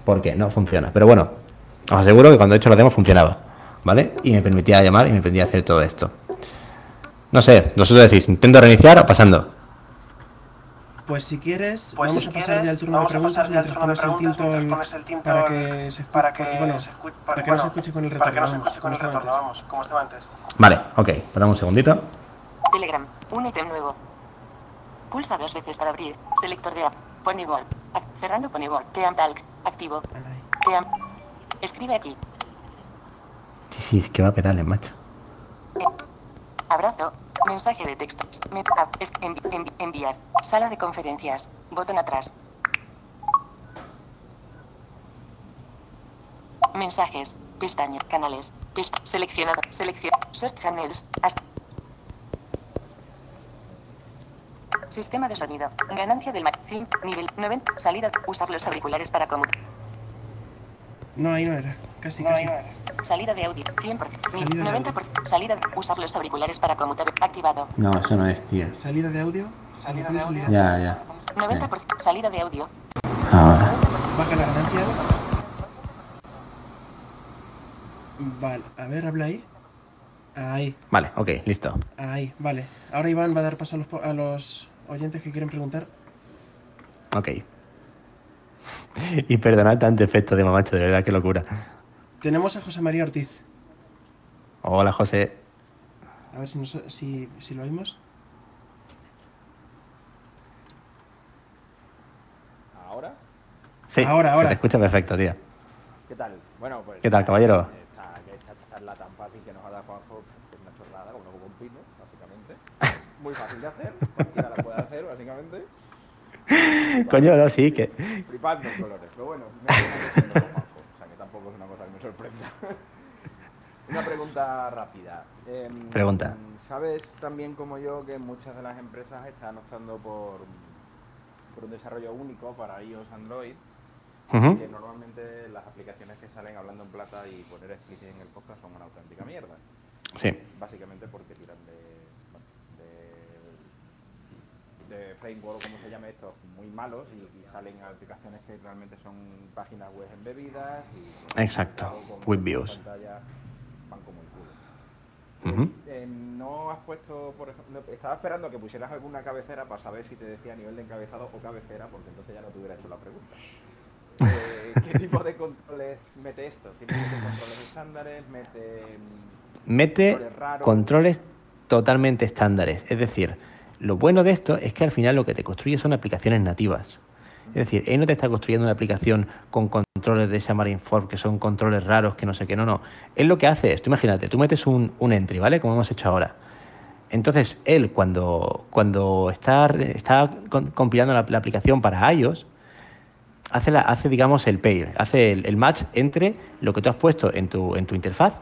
Porque no funciona. Pero bueno, os aseguro que cuando he hecho la demo funcionaba, ¿vale? Y me permitía llamar y me permitía hacer todo esto. No sé, vosotros decís, ¿intento reiniciar o pasando? Pues si quieres, Pues vamos si a pasar ya al quieres, turno de preguntas mientras pones el tinto, pones el para que se para que bueno, se escu- para que no se escuche con el Para retorno. que no se escuche con el retorno, vamos, como estaba antes. Vale, ok, esperamos un segundito. Telegram. Un ítem nuevo. Pulsa dos veces para abrir. Selector de app. Ponyball. Cerrando Ponyball. Team Talk. Activo. Team. Escribe aquí. Sí, sí, es que va a pedales, macho. Abrazo. Mensaje de texto. Envi- enviar. Sala de conferencias. Botón atrás. Mensajes. Pestaña. Canales. Pest seleccionado. Selección. Search channels. Hasta. Sistema de sonido. Ganancia del Mac. Fin. Nivel 90. Salida. Usar los auriculares para comunicar. No, ahí no era. Casi, No, casi. ahí no era. Salida de audio. 100%. Salida de 90%. Salida. Usar los auriculares para conmutar. Activado. No, eso no es, tío. Salida de audio. Salida de audio. Ya, ya. 90%. Salida de audio. Ahora. Baja la ganancia. Vale, a ver, habla ahí. Ahí, Vale, ok, listo. ahí, vale. Ahora Iván va a dar paso a los, a los oyentes que quieren preguntar. Ok. Y perdonad tanto efecto de mamacho, de verdad, qué locura. Tenemos a José María Ortiz. Hola, José. A ver si, nos- si, si lo oímos. ¿Ahora? Sí, Ahora, se ahora. te escucha perfecto, tío. ¿Qué tal? Bueno, pues... ¿Qué tal, caballero? Esta, que esta charla tan fácil que nos ha dado Juanjo es una chorrada, como un pino, básicamente. Muy fácil de hacer, cualquiera la puede hacer, básicamente. Coño, no, sí, que. Flipando en colores, pero bueno, me o sea que tampoco es una cosa que me sorprenda. Una pregunta rápida. Em, Pregunta. ¿Sabes también como yo que muchas de las empresas están optando por, por un desarrollo único para iOS Android? Ujú. que normalmente las aplicaciones que salen hablando en plata y poner explicit en el podcast son una auténtica mierda. Sí. Básicamente porque tiran de, de, framework, o como se llame esto, muy malos y, y salen aplicaciones que realmente son páginas web embebidas y Exacto, con with views. pantalla van como el culo. Eh, no has puesto, por ejemplo, estaba esperando a que pusieras alguna cabecera para saber si te decía nivel de encabezado o cabecera, porque entonces ya no te hubiera hecho la pregunta. Eh, ¿Qué tipo de controles mete esto? ¿Tiene controles estándares? ¿Mete mm, Mete controles controles totalmente estándares. Es decir, lo bueno de esto es que al final lo que te construye son aplicaciones nativas. Es decir, él no te está construyendo una aplicación con controles de Xamarin Form, que son controles raros, que no sé qué, no, no. Él lo que hace es, tú imagínate, tú metes un, un entry, ¿vale? Como hemos hecho ahora. Entonces, él cuando, cuando está, está compilando la, la aplicación para iOS, hace, la, hace digamos, el pair, hace el, el match entre lo que tú has puesto en tu, en tu interfaz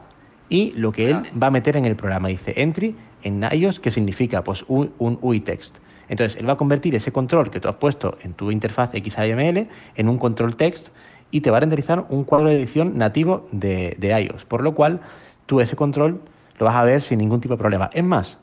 y lo que él va a meter en el programa. Dice entry en iOS, que significa pues un, un UI text. Entonces, él va a convertir ese control que tú has puesto en tu interfaz XAML en un control text y te va a renderizar un cuadro de edición nativo de, de iOS. Por lo cual, tú ese control lo vas a ver sin ningún tipo de problema. Es más,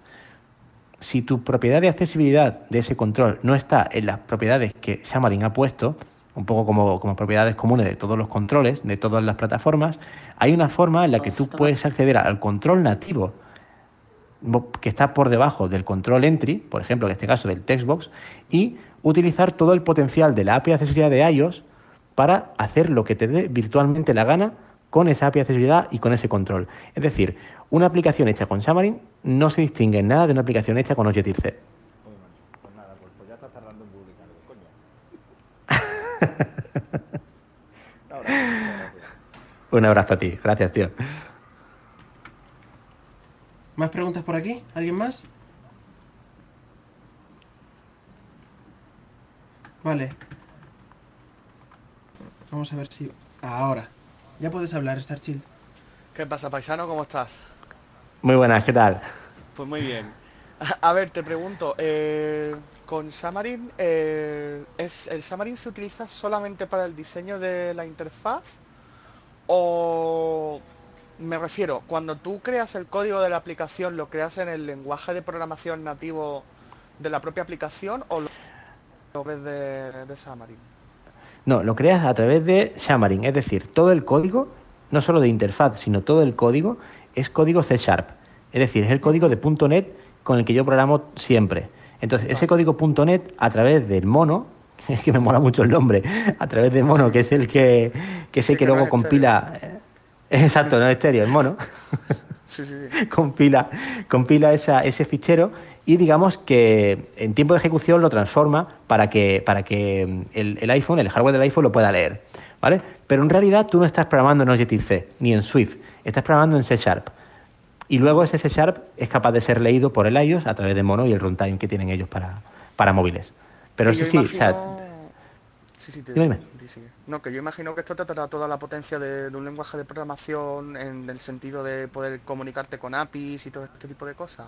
si tu propiedad de accesibilidad de ese control no está en las propiedades que Xamarin ha puesto, un poco como, como propiedades comunes de todos los controles, de todas las plataformas, hay una forma en la que tú puedes acceder al control nativo que está por debajo del control entry, por ejemplo, en este caso del textbox, y utilizar todo el potencial de la API de accesibilidad de iOS para hacer lo que te dé virtualmente la gana con esa API de accesibilidad y con ese control. Es decir, una aplicación hecha con Xamarin no se distingue en nada de una aplicación hecha con Objective-C. Pues ya estás tardando en publicarlo. Un abrazo a ti. Gracias, tío. ¿Más preguntas por aquí? ¿Alguien más? Vale. Vamos a ver si... Ahora. Ya puedes hablar, Starchild. ¿Qué pasa, paisano? ¿Cómo estás? Muy buenas, ¿qué tal? Pues muy bien. A ver, te pregunto, eh, con Xamarin, eh, ¿es, ¿el Xamarin se utiliza solamente para el diseño de la interfaz? O me refiero, cuando tú creas el código de la aplicación, ¿lo creas en el lenguaje de programación nativo de la propia aplicación o lo través de, de Xamarin. No, lo creas a través de Xamarin, es decir, todo el código, no solo de interfaz, sino todo el código, es código C Sharp. Es decir, es el código de .NET con el que yo programo siempre. Entonces, ese código .NET a través del mono, es que me mola mucho el nombre, a través del mono, que es el que, que es el que luego compila... Exacto, no es estéreo, es mono. Sí, sí, sí. compila, compila esa- ese fichero y digamos que en tiempo de ejecución lo transforma para que, para que mm, el, el iPhone, el hardware del iPhone lo pueda leer. ¿vale? Pero en realidad tú no estás programando en Objective-C ni en Swift, estás programando en C Sharp. Y luego ese C Sharp es capaz de ser leído por el iOS a través de Mono y el runtime que tienen ellos para, para móviles. Pero Y sí, sí, o imagino- sea, Sí, sí, te- Dime, dime. No, que yo imagino que esto te dará toda la potencia de, un lenguaje de programación en el sentido de poder comunicarte con APIs y todo este tipo de cosas.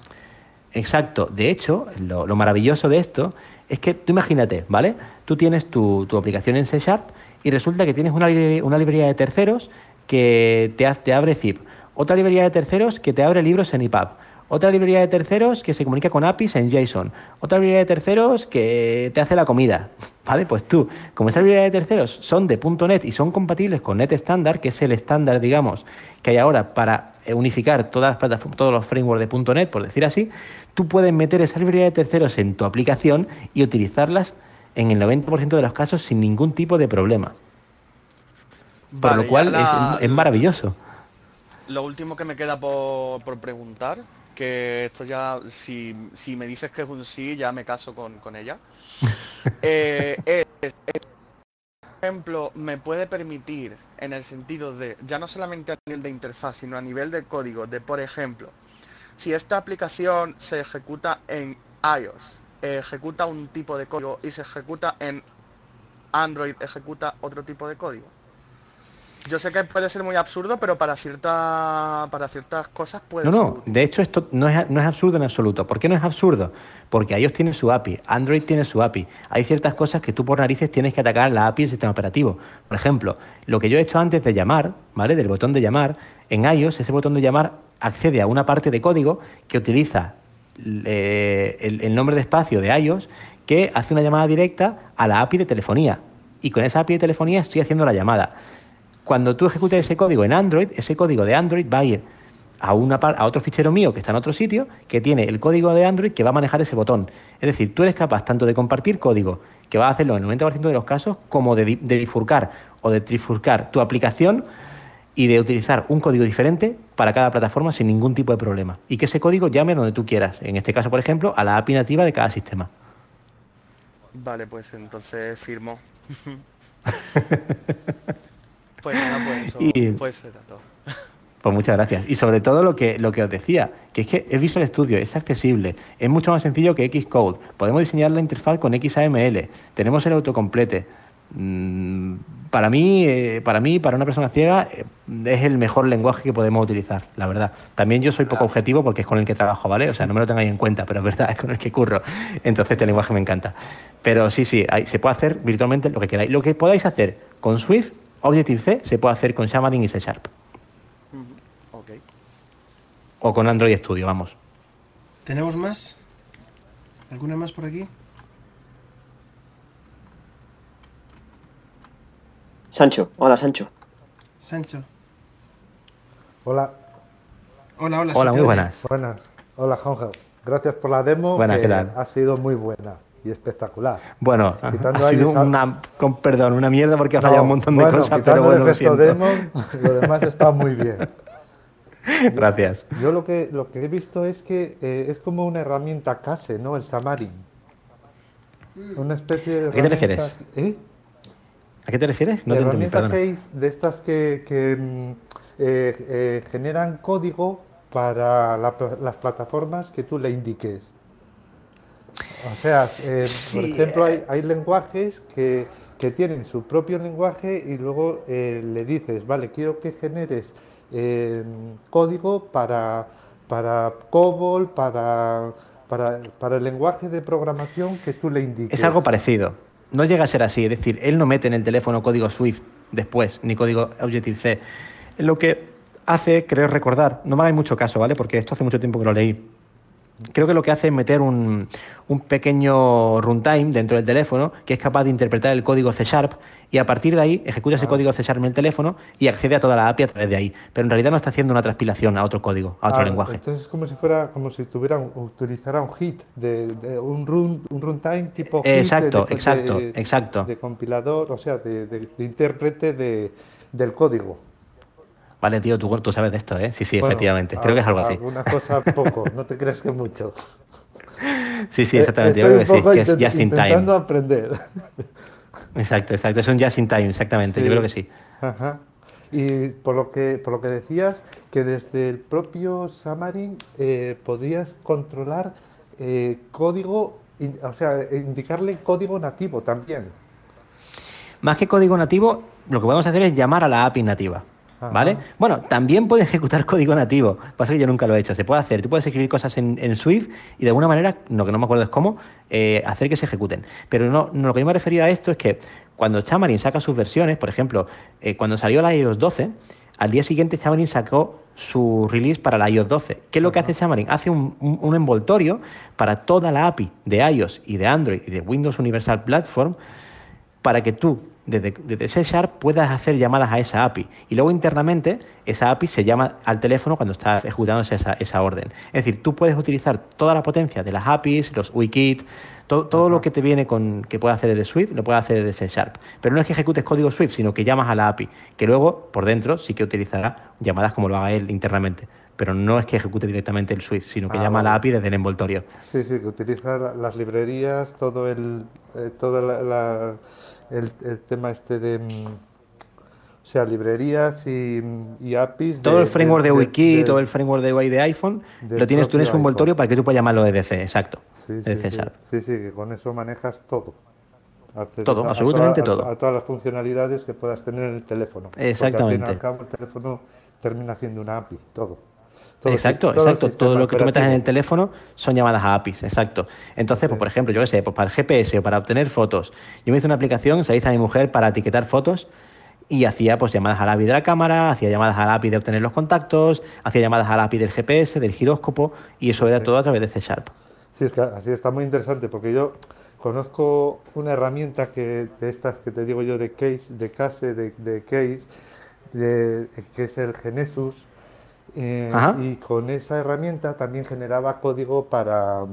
Exacto. De hecho, lo, lo maravilloso de esto es que tú imagínate, ¿vale? Tú tienes tu, tu aplicación en C Sharp y resulta que tienes una, libre- una librería de terceros que te, te abre zip, otra librería de terceros que te abre libros en EPUB, otra librería de terceros que se comunica con APIs en JSON, otra librería de terceros que te hace la comida, ¿vale? Pues tú, como esa librería de terceros son de .NET y son compatibles con Net Standard, que es el estándar, digamos, que hay ahora para eh, unificar todas las plataformas, todos los frameworks de .NET, por decir así, tú puedes meter esa librería de terceros en tu aplicación y utilizarlas en el 90% de los casos sin ningún tipo de problema. Por lo cual la- es, es maravilloso. Lo último que me queda por, por preguntar, que esto ya, si, si me dices que es un sí, ya me caso con, con ella. Eh, es, es- por ejemplo, me puede permitir en el sentido de, ya no solamente a nivel de interfaz, sino a nivel de código, de por ejemplo, si esta aplicación se ejecuta en iOS, ejecuta un tipo de código y se ejecuta en Android, ejecuta otro tipo de código. Yo sé que puede ser muy absurdo, pero para cierta, para ciertas cosas puede No, ser no, útil. de hecho esto no es, no es absurdo en absoluto. ¿Por qué no es absurdo? Porque ellos tienen su API, Android tiene su API. Hay ciertas cosas que tú por narices tienes que atacar la API del sistema operativo. Por ejemplo, lo que yo he hecho antes de llamar, ¿vale? Del botón de llamar, en iOS ese botón de llamar accede a una parte de código que utiliza eh, el, el nombre de espacio de iOS que hace una llamada directa a la API de telefonía. Y con esa API de telefonía estoy haciendo la llamada. Cuando tú ejecutas ese código en Android, ese código de Android va a ir a, una, par- a otro fichero mío que está en otro sitio, que tiene el código de Android que va a manejar ese botón. Es decir, tú eres capaz tanto de compartir código, que va a hacerlo en el 90% de los casos, como de, de bifurcar o de trifurcar tu aplicación y de utilizar un código diferente para cada plataforma sin ningún tipo de problema. Y que ese código llame donde tú quieras. En este caso, por ejemplo, a la API nativa de cada sistema. Vale, pues entonces firmo. pues nada, pues Y- pues. Pues muchas gracias. Y sobre todo lo que, lo que os decía, que es que es Visual Studio, es accesible, es mucho más sencillo que Xcode. Podemos diseñar la interfaz con XAML, tenemos el autocomplete. Mm, Para mí, eh, para mí, para una persona ciega, eh, es el mejor lenguaje que podemos utilizar, la verdad. También yo soy poco objetivo porque es con el que trabajo, ¿vale? O sea, no me lo tengáis en cuenta, pero es verdad, es con el que curro. Entonces, este lenguaje me encanta. Pero sí, sí, hay- se puede hacer virtualmente lo que queráis. Lo que podáis hacer con Swift, Objective-C, se puede hacer con Xamarin y C Sharp. Ujú, Ok. O con Android Studio, vamos. ¿Tenemos más? ¿Alguna más por aquí? Sancho, hola Sancho. Sancho. Hola, Hola, hola. Hola, muy buenas. buenas. Hola, Juanjo. Gracias por la demo. Buenas, que ¿qué tal? Ha sido muy buena y espectacular. Bueno, Quitando ha sido una, con perdón, una mierda porque ha fallado No, un montón de bueno, cosas, pero bueno, el lo demás está muy bien. Gracias. Yo lo que, lo que he visto es que eh, es como una herramienta case, ¿no? El Xamarin. Una especie de ¿A qué te refieres? ¿Eh? ¿A qué te refieres? No te entendí, herramienta perdona. case de estas que, que, mm, eh, eh, generan código para la las plataformas que tú le indiques. O sea, eh, Sí, por ejemplo, hay, hay lenguajes que, que tienen su propio lenguaje y luego eh, le dices, vale, quiero que generes eh, código para, para COBOL, para, para, para el lenguaje de programación que tú le indiques. Es algo parecido. No llega a ser así, es decir, él no mete en el teléfono código Swift después, ni código Objective-C. Lo que hace, creo recordar, no me hagáis mucho caso, ¿vale? Porque esto hace mucho tiempo que lo leí. Creo que lo que hace es meter un, un pequeño runtime dentro del teléfono que es capaz de interpretar el código C Sharp y a partir de ahí ejecuta ese código C Sharp en el teléfono y accede a toda la API a través de ahí. Pero en realidad no está haciendo una transpilación a otro código, a otro Ah, lenguaje. Entonces es como si fuera, como si tuviera utilizara un hit de, de un run, un runtime tipo hit Exacto, de, exacto, de- exacto. de compilador, o sea, de intérprete de, del código. Vale, tío, tú, tú sabes de esto, ¿eh? Sí, sí, Bueno, efectivamente. Creo que es algo así. Alguna cosa poco, no te crees que mucho. Sí, sí, Eh, exactamente. Yo estoy creo que sí, que es just in time. intentando aprender. Exacto, exacto. Es un just in time, exactamente. Yo creo que sí. Ajá. Y por lo que por lo que decías que desde el propio Xamarin eh, podías controlar eh, código, in- o sea, indicarle código nativo también. Más que código nativo, lo que podemos hacer es llamar a la API nativa. Ajá. ¿Vale? Bueno, también puede ejecutar código nativo. Pasa que yo nunca lo he hecho. Se puede hacer. Tú puedes escribir cosas en, en Swift y de alguna manera, lo que no me acuerdo es cómo, eh, hacer que se ejecuten. Pero no, no, lo que yo me refería a esto es que cuando Xamarin saca sus versiones, por ejemplo, eh, cuando salió la iOS 12, al día siguiente Xamarin sacó su release para la iOS 12. ¿Qué es lo que hace Xamarin? Hace un, un- un envoltorio para toda la API de iOS y de Android y de Windows Universal Platform para que tú, desde, desde C Sharp, puedas hacer llamadas a esa API. Y luego internamente, esa API se llama al teléfono cuando está ejecutándose esa, esa orden. Es decir, tú puedes utilizar toda la potencia de las APIs, los wikits, todo, todo lo que te viene con que puedas hacer desde Swift, lo puedes hacer desde C Sharp. Pero no es que ejecutes código Swift, sino que llamas a la API, que luego, por dentro, sí que utilizará llamadas como lo haga él internamente. Pero no es que ejecute directamente el Swift, sino que Ah, llama a la. API desde el envoltorio. Sí, sí, que utiliza la- las librerías, todo el, eh, toda la, la- el, el tema este de, mm, o sea, librerías y, y APIs. Todo de- el framework de, Wiki, de- todo el framework de UI de iPhone, lo tienes tú en propio envoltorio para que tú puedas llamarlo desde C, exacto. Sí, sí, sí. Sí, sí, que con eso manejas todo. Accedes Todo, a- a absolutamente toda- todo. A, a todas las funcionalidades que puedas tener en el teléfono. Porque Exactamente. al fin y al cabo el teléfono termina siendo una API, todo. Todo exacto, todo exacto. Todo lo que tú metas en el teléfono son llamadas a APIs, exacto. Entonces, pues, por ejemplo, yo qué sé, pues para el GPS o para obtener fotos. Yo me hice una aplicación, se la hice a mi mujer para etiquetar fotos y hacía pues llamadas a la API de la cámara, hacía llamadas a la API de obtener los contactos, hacía llamadas a la API del GPS, del giróscopo y eso era todo a través de C Sharp. Sí, es que así está muy interesante porque yo conozco una herramienta que de estas que te digo yo de case, de case, de, de case, de- que es el Genesis. Eh, y con esa herramienta también generaba código para,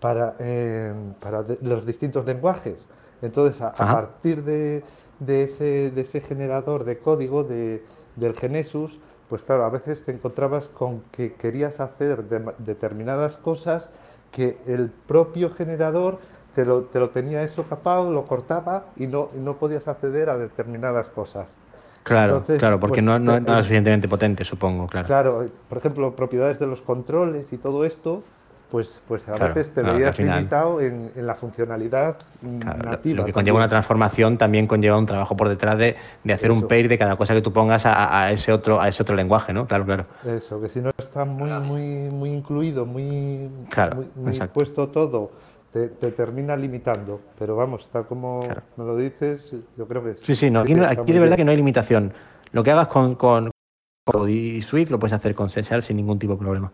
para, eh, para de- los distintos lenguajes. Entonces, a, partir de, de ese, de ese generador de código de, del Genesis, pues claro, a veces te encontrabas con que querías hacer de- determinadas cosas que el propio generador te lo, te lo tenía eso capado, lo cortaba y no, y no podías acceder a determinadas cosas. Claro, Entonces, claro, porque pues, no, no, es suficientemente potente, supongo, claro. Claro, eh, por ejemplo, propiedades de los controles y todo esto, pues, pues a Claro, veces te veías final- limitado en, en la funcionalidad Claro, nativa. lo que conlleva también. una transformación también conlleva un trabajo por detrás de, de hacer un pair de cada cosa que tú pongas a, a ese otro a ese otro lenguaje, ¿no? Claro, claro. Eso, que si no está muy, muy, muy incluido, muy, Claro, muy, muy puesto todo, te, te termina limitando. Pero vamos, tal como Claro. me lo dices, yo creo que Sí, sí, no, aquí, que no- aquí de verdad que no hay limitación. Lo que hagas con, con Code y Swift lo puedes hacer con C Sharp sin ningún tipo de problema.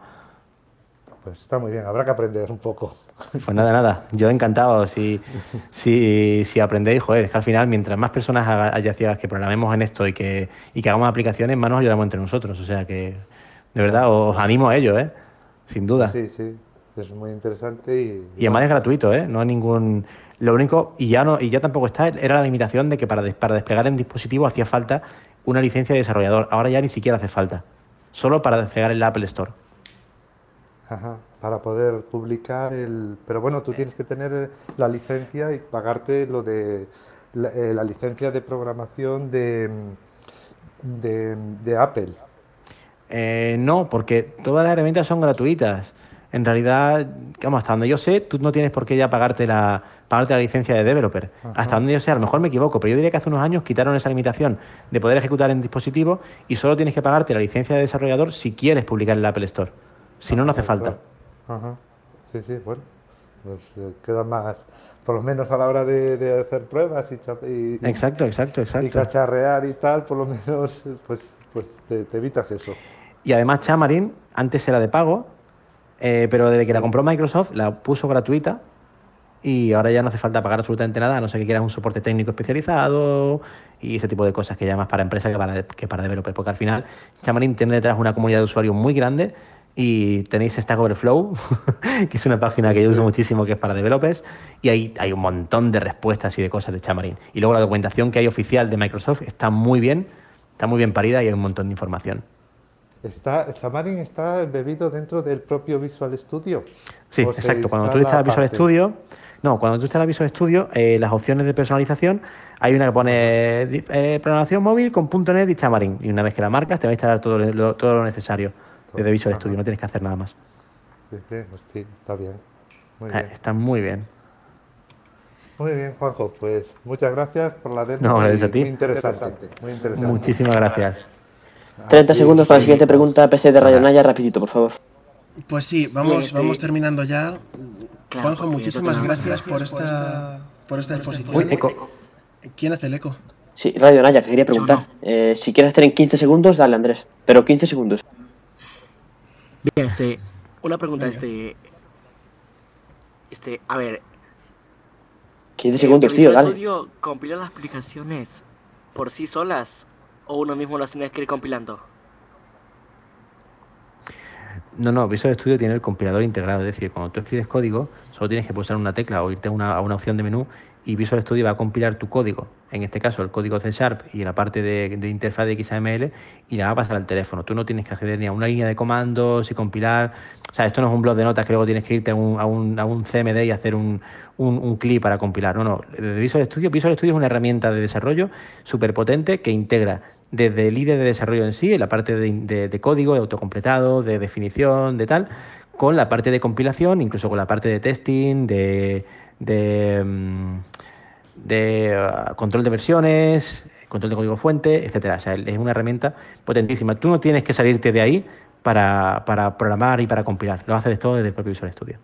Pues está muy bien, habrá que aprender un poco. Pues nada, nada. Yo encantado. Si, si, si aprendéis, joder, es que al final, mientras más personas haya ciegas que programemos en esto y que, y que hagamos aplicaciones, más nos ayudamos entre nosotros. O sea que, de verdad, os animo a ello, ¿eh? Sin duda. Sí, sí, es muy interesante y, Y además es gratuito, ¿eh? No hay ningún. Lo único, y ya no, y ya tampoco está, era la limitación de que para, des- para desplegar en dispositivo hacía falta una licencia de desarrollador. Ahora ya ni siquiera hace falta. Solo para desplegar en la Apple Store. Ajá, para poder publicar el... Pero bueno, tú tienes que tener eh, la licencia y pagarte lo de la, eh, la licencia de programación de, de, de Apple. Eh, no, porque todas las herramientas son gratuitas. En realidad, vamos, hasta donde yo sé, tú no tienes por qué ya pagarte la, pagarte la licencia de developer. Hasta donde yo sé, a lo mejor me equivoco, pero yo diría que hace unos años quitaron esa limitación de poder ejecutar en dispositivo y solo tienes que pagarte la licencia de desarrollador si quieres publicar en la Apple Store. Si no, no hace falta. Ajá. Sí, sí, bueno, pues eh, queda más, por lo menos a la hora de, de hacer pruebas y, y, Exacto, exacto, y exacto. cacharrear y tal, por lo menos, pues, pues te, te evitas eso. Y además Xamarin antes era de pago Eh, pero desde que la compró Microsoft, la puso gratuita y ahora ya no hace falta pagar absolutamente nada, a no sé que quieras un soporte técnico especializado y ese tipo de cosas que ya más para empresas que para, que para developers, porque al final Xamarin tiene detrás una comunidad de usuarios muy grande y tenéis Stack Overflow, que es una página que yo uso muchísimo que es para developers, y ahí hay un montón de respuestas y de cosas de Xamarin. Y luego la documentación que hay oficial de Microsoft está muy bien, está muy bien parida y hay un montón de información. Está, Xamarin está embebido dentro del propio Visual Studio. Sí, ¿O se exacto. Cuando tú instala instalas Visual? Studio, no, cuando tú instalas Visual Studio, eh, las opciones de personalización, hay una que pone eh, programación móvil con .NET y Xamarin. Y una vez que la marcas, te va a instalar todo lo, todo lo necesario desde Visual Ajá. Studio, no tienes que hacer nada más. Sí, sí, pues sí, está bien. Muy Eh, bien. Está muy bien. Muy bien, Juanjo. Pues muchas gracias por la demo. No, gracias a ti. Muy interesante. Muy interesante. Muchísimas gracias. 30 segundos para la siguiente pregunta, PC de Radio Naya, rapidito, por favor. Pues sí, vamos, sí. vamos terminando ya. Claro, Juanjo, muchísimas gracias por esta, por esta exposición. Uy, eco. ¿Quién hace el eco? Sí, Radio Naya, que quería preguntar. Eh, si quieres hacer en 15 segundos, dale, Andrés. Pero 15 segundos. Bien, este, una pregunta, Venga. este, este, a ver, 15 eh, segundos, ¿el tío, dale. Studio compila las aplicaciones por sí solas o uno mismo las tiene que ir compilando? No, no, Visual Studio tiene el compilador integrado, es decir, cuando tú escribes código, solo tienes que pulsar una tecla o irte a una, a una opción de menú y Visual Studio va a compilar tu código, en este caso el código C Sharp y la parte de, interfaz de XAML, y la va a pasar al teléfono. Tú no tienes que acceder ni a una línea de comandos y compilar. O sea, esto no es un blog de notas que luego tienes que irte a un, a un, a un CMD y hacer un, un, un clic para compilar. No, no. Desde Visual Studio, Visual Studio es una herramienta de desarrollo súper potente que integra desde el IDE de desarrollo en sí, la parte de, de- de código, de autocompletado, de definición, de tal, con la parte de compilación, incluso con la parte de testing, de, de, mm, de, ah, control de versiones, control de código fuente, etcétera. O sea, es una herramienta potentísima. Tú no tienes que salirte de ahí para, para programar y para compilar. Lo haces todo desde el propio Visual Studio.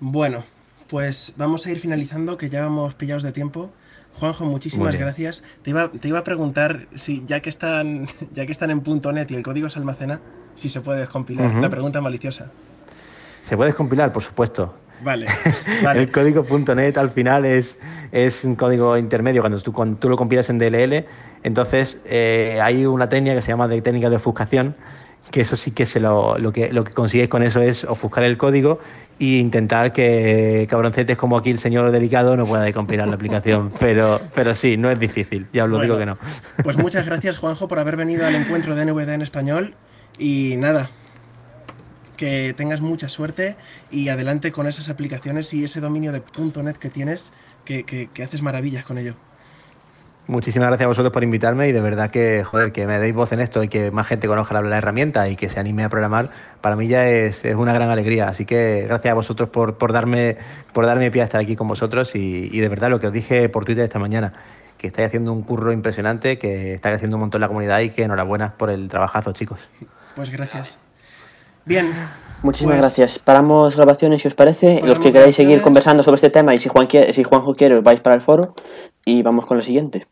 Bueno, pues vamos a ir finalizando, que ya vamos pillados de tiempo. Juanjo, muchísimas gracias. Te iba, te iba a preguntar si ya que están, ya que están en .NET y el código se almacena, si se puede descompilar. Ujú. La pregunta maliciosa. ¿Se puede compilar? Por supuesto. Vale, vale. El código .NET al final es, es un código intermedio cuando tú, cuando tú lo compilas en DLL. Entonces eh, hay una técnica que se llama de técnica de ofuscación, que eso sí que, se lo, lo que lo que consigues con eso es ofuscar el código e intentar que cabroncetes como aquí el señor delicado no pueda decompilar la aplicación. Pero, pero sí, no es difícil, ya os lo Bueno, digo que no. Pues muchas gracias, Juanjo, por haber venido al encuentro de NVD en español. Y nada, que tengas mucha suerte y adelante con esas aplicaciones y ese dominio de .NET que tienes, que, que- que haces maravillas con ello. Muchísimas gracias a vosotros por invitarme y de verdad que, joder, que me deis voz en esto y que más gente conozca la, la herramienta y que se anime a programar, para mí ya es, es una gran alegría. Así que gracias a vosotros por, por, darme, por darme pie a estar aquí con vosotros y, y de verdad lo que os dije por Twitter esta mañana, que estáis haciendo un curro impresionante, que estáis haciendo un montón la comunidad y que enhorabuena por el trabajazo, chicos. Pues gracias. Bien. Muchísimas pues, gracias. Paramos grabaciones si os parece. Los que queráis seguir conversando sobre este tema y si, Juan quiere, si Juanjo quiere, os vais para el foro y vamos con la siguiente.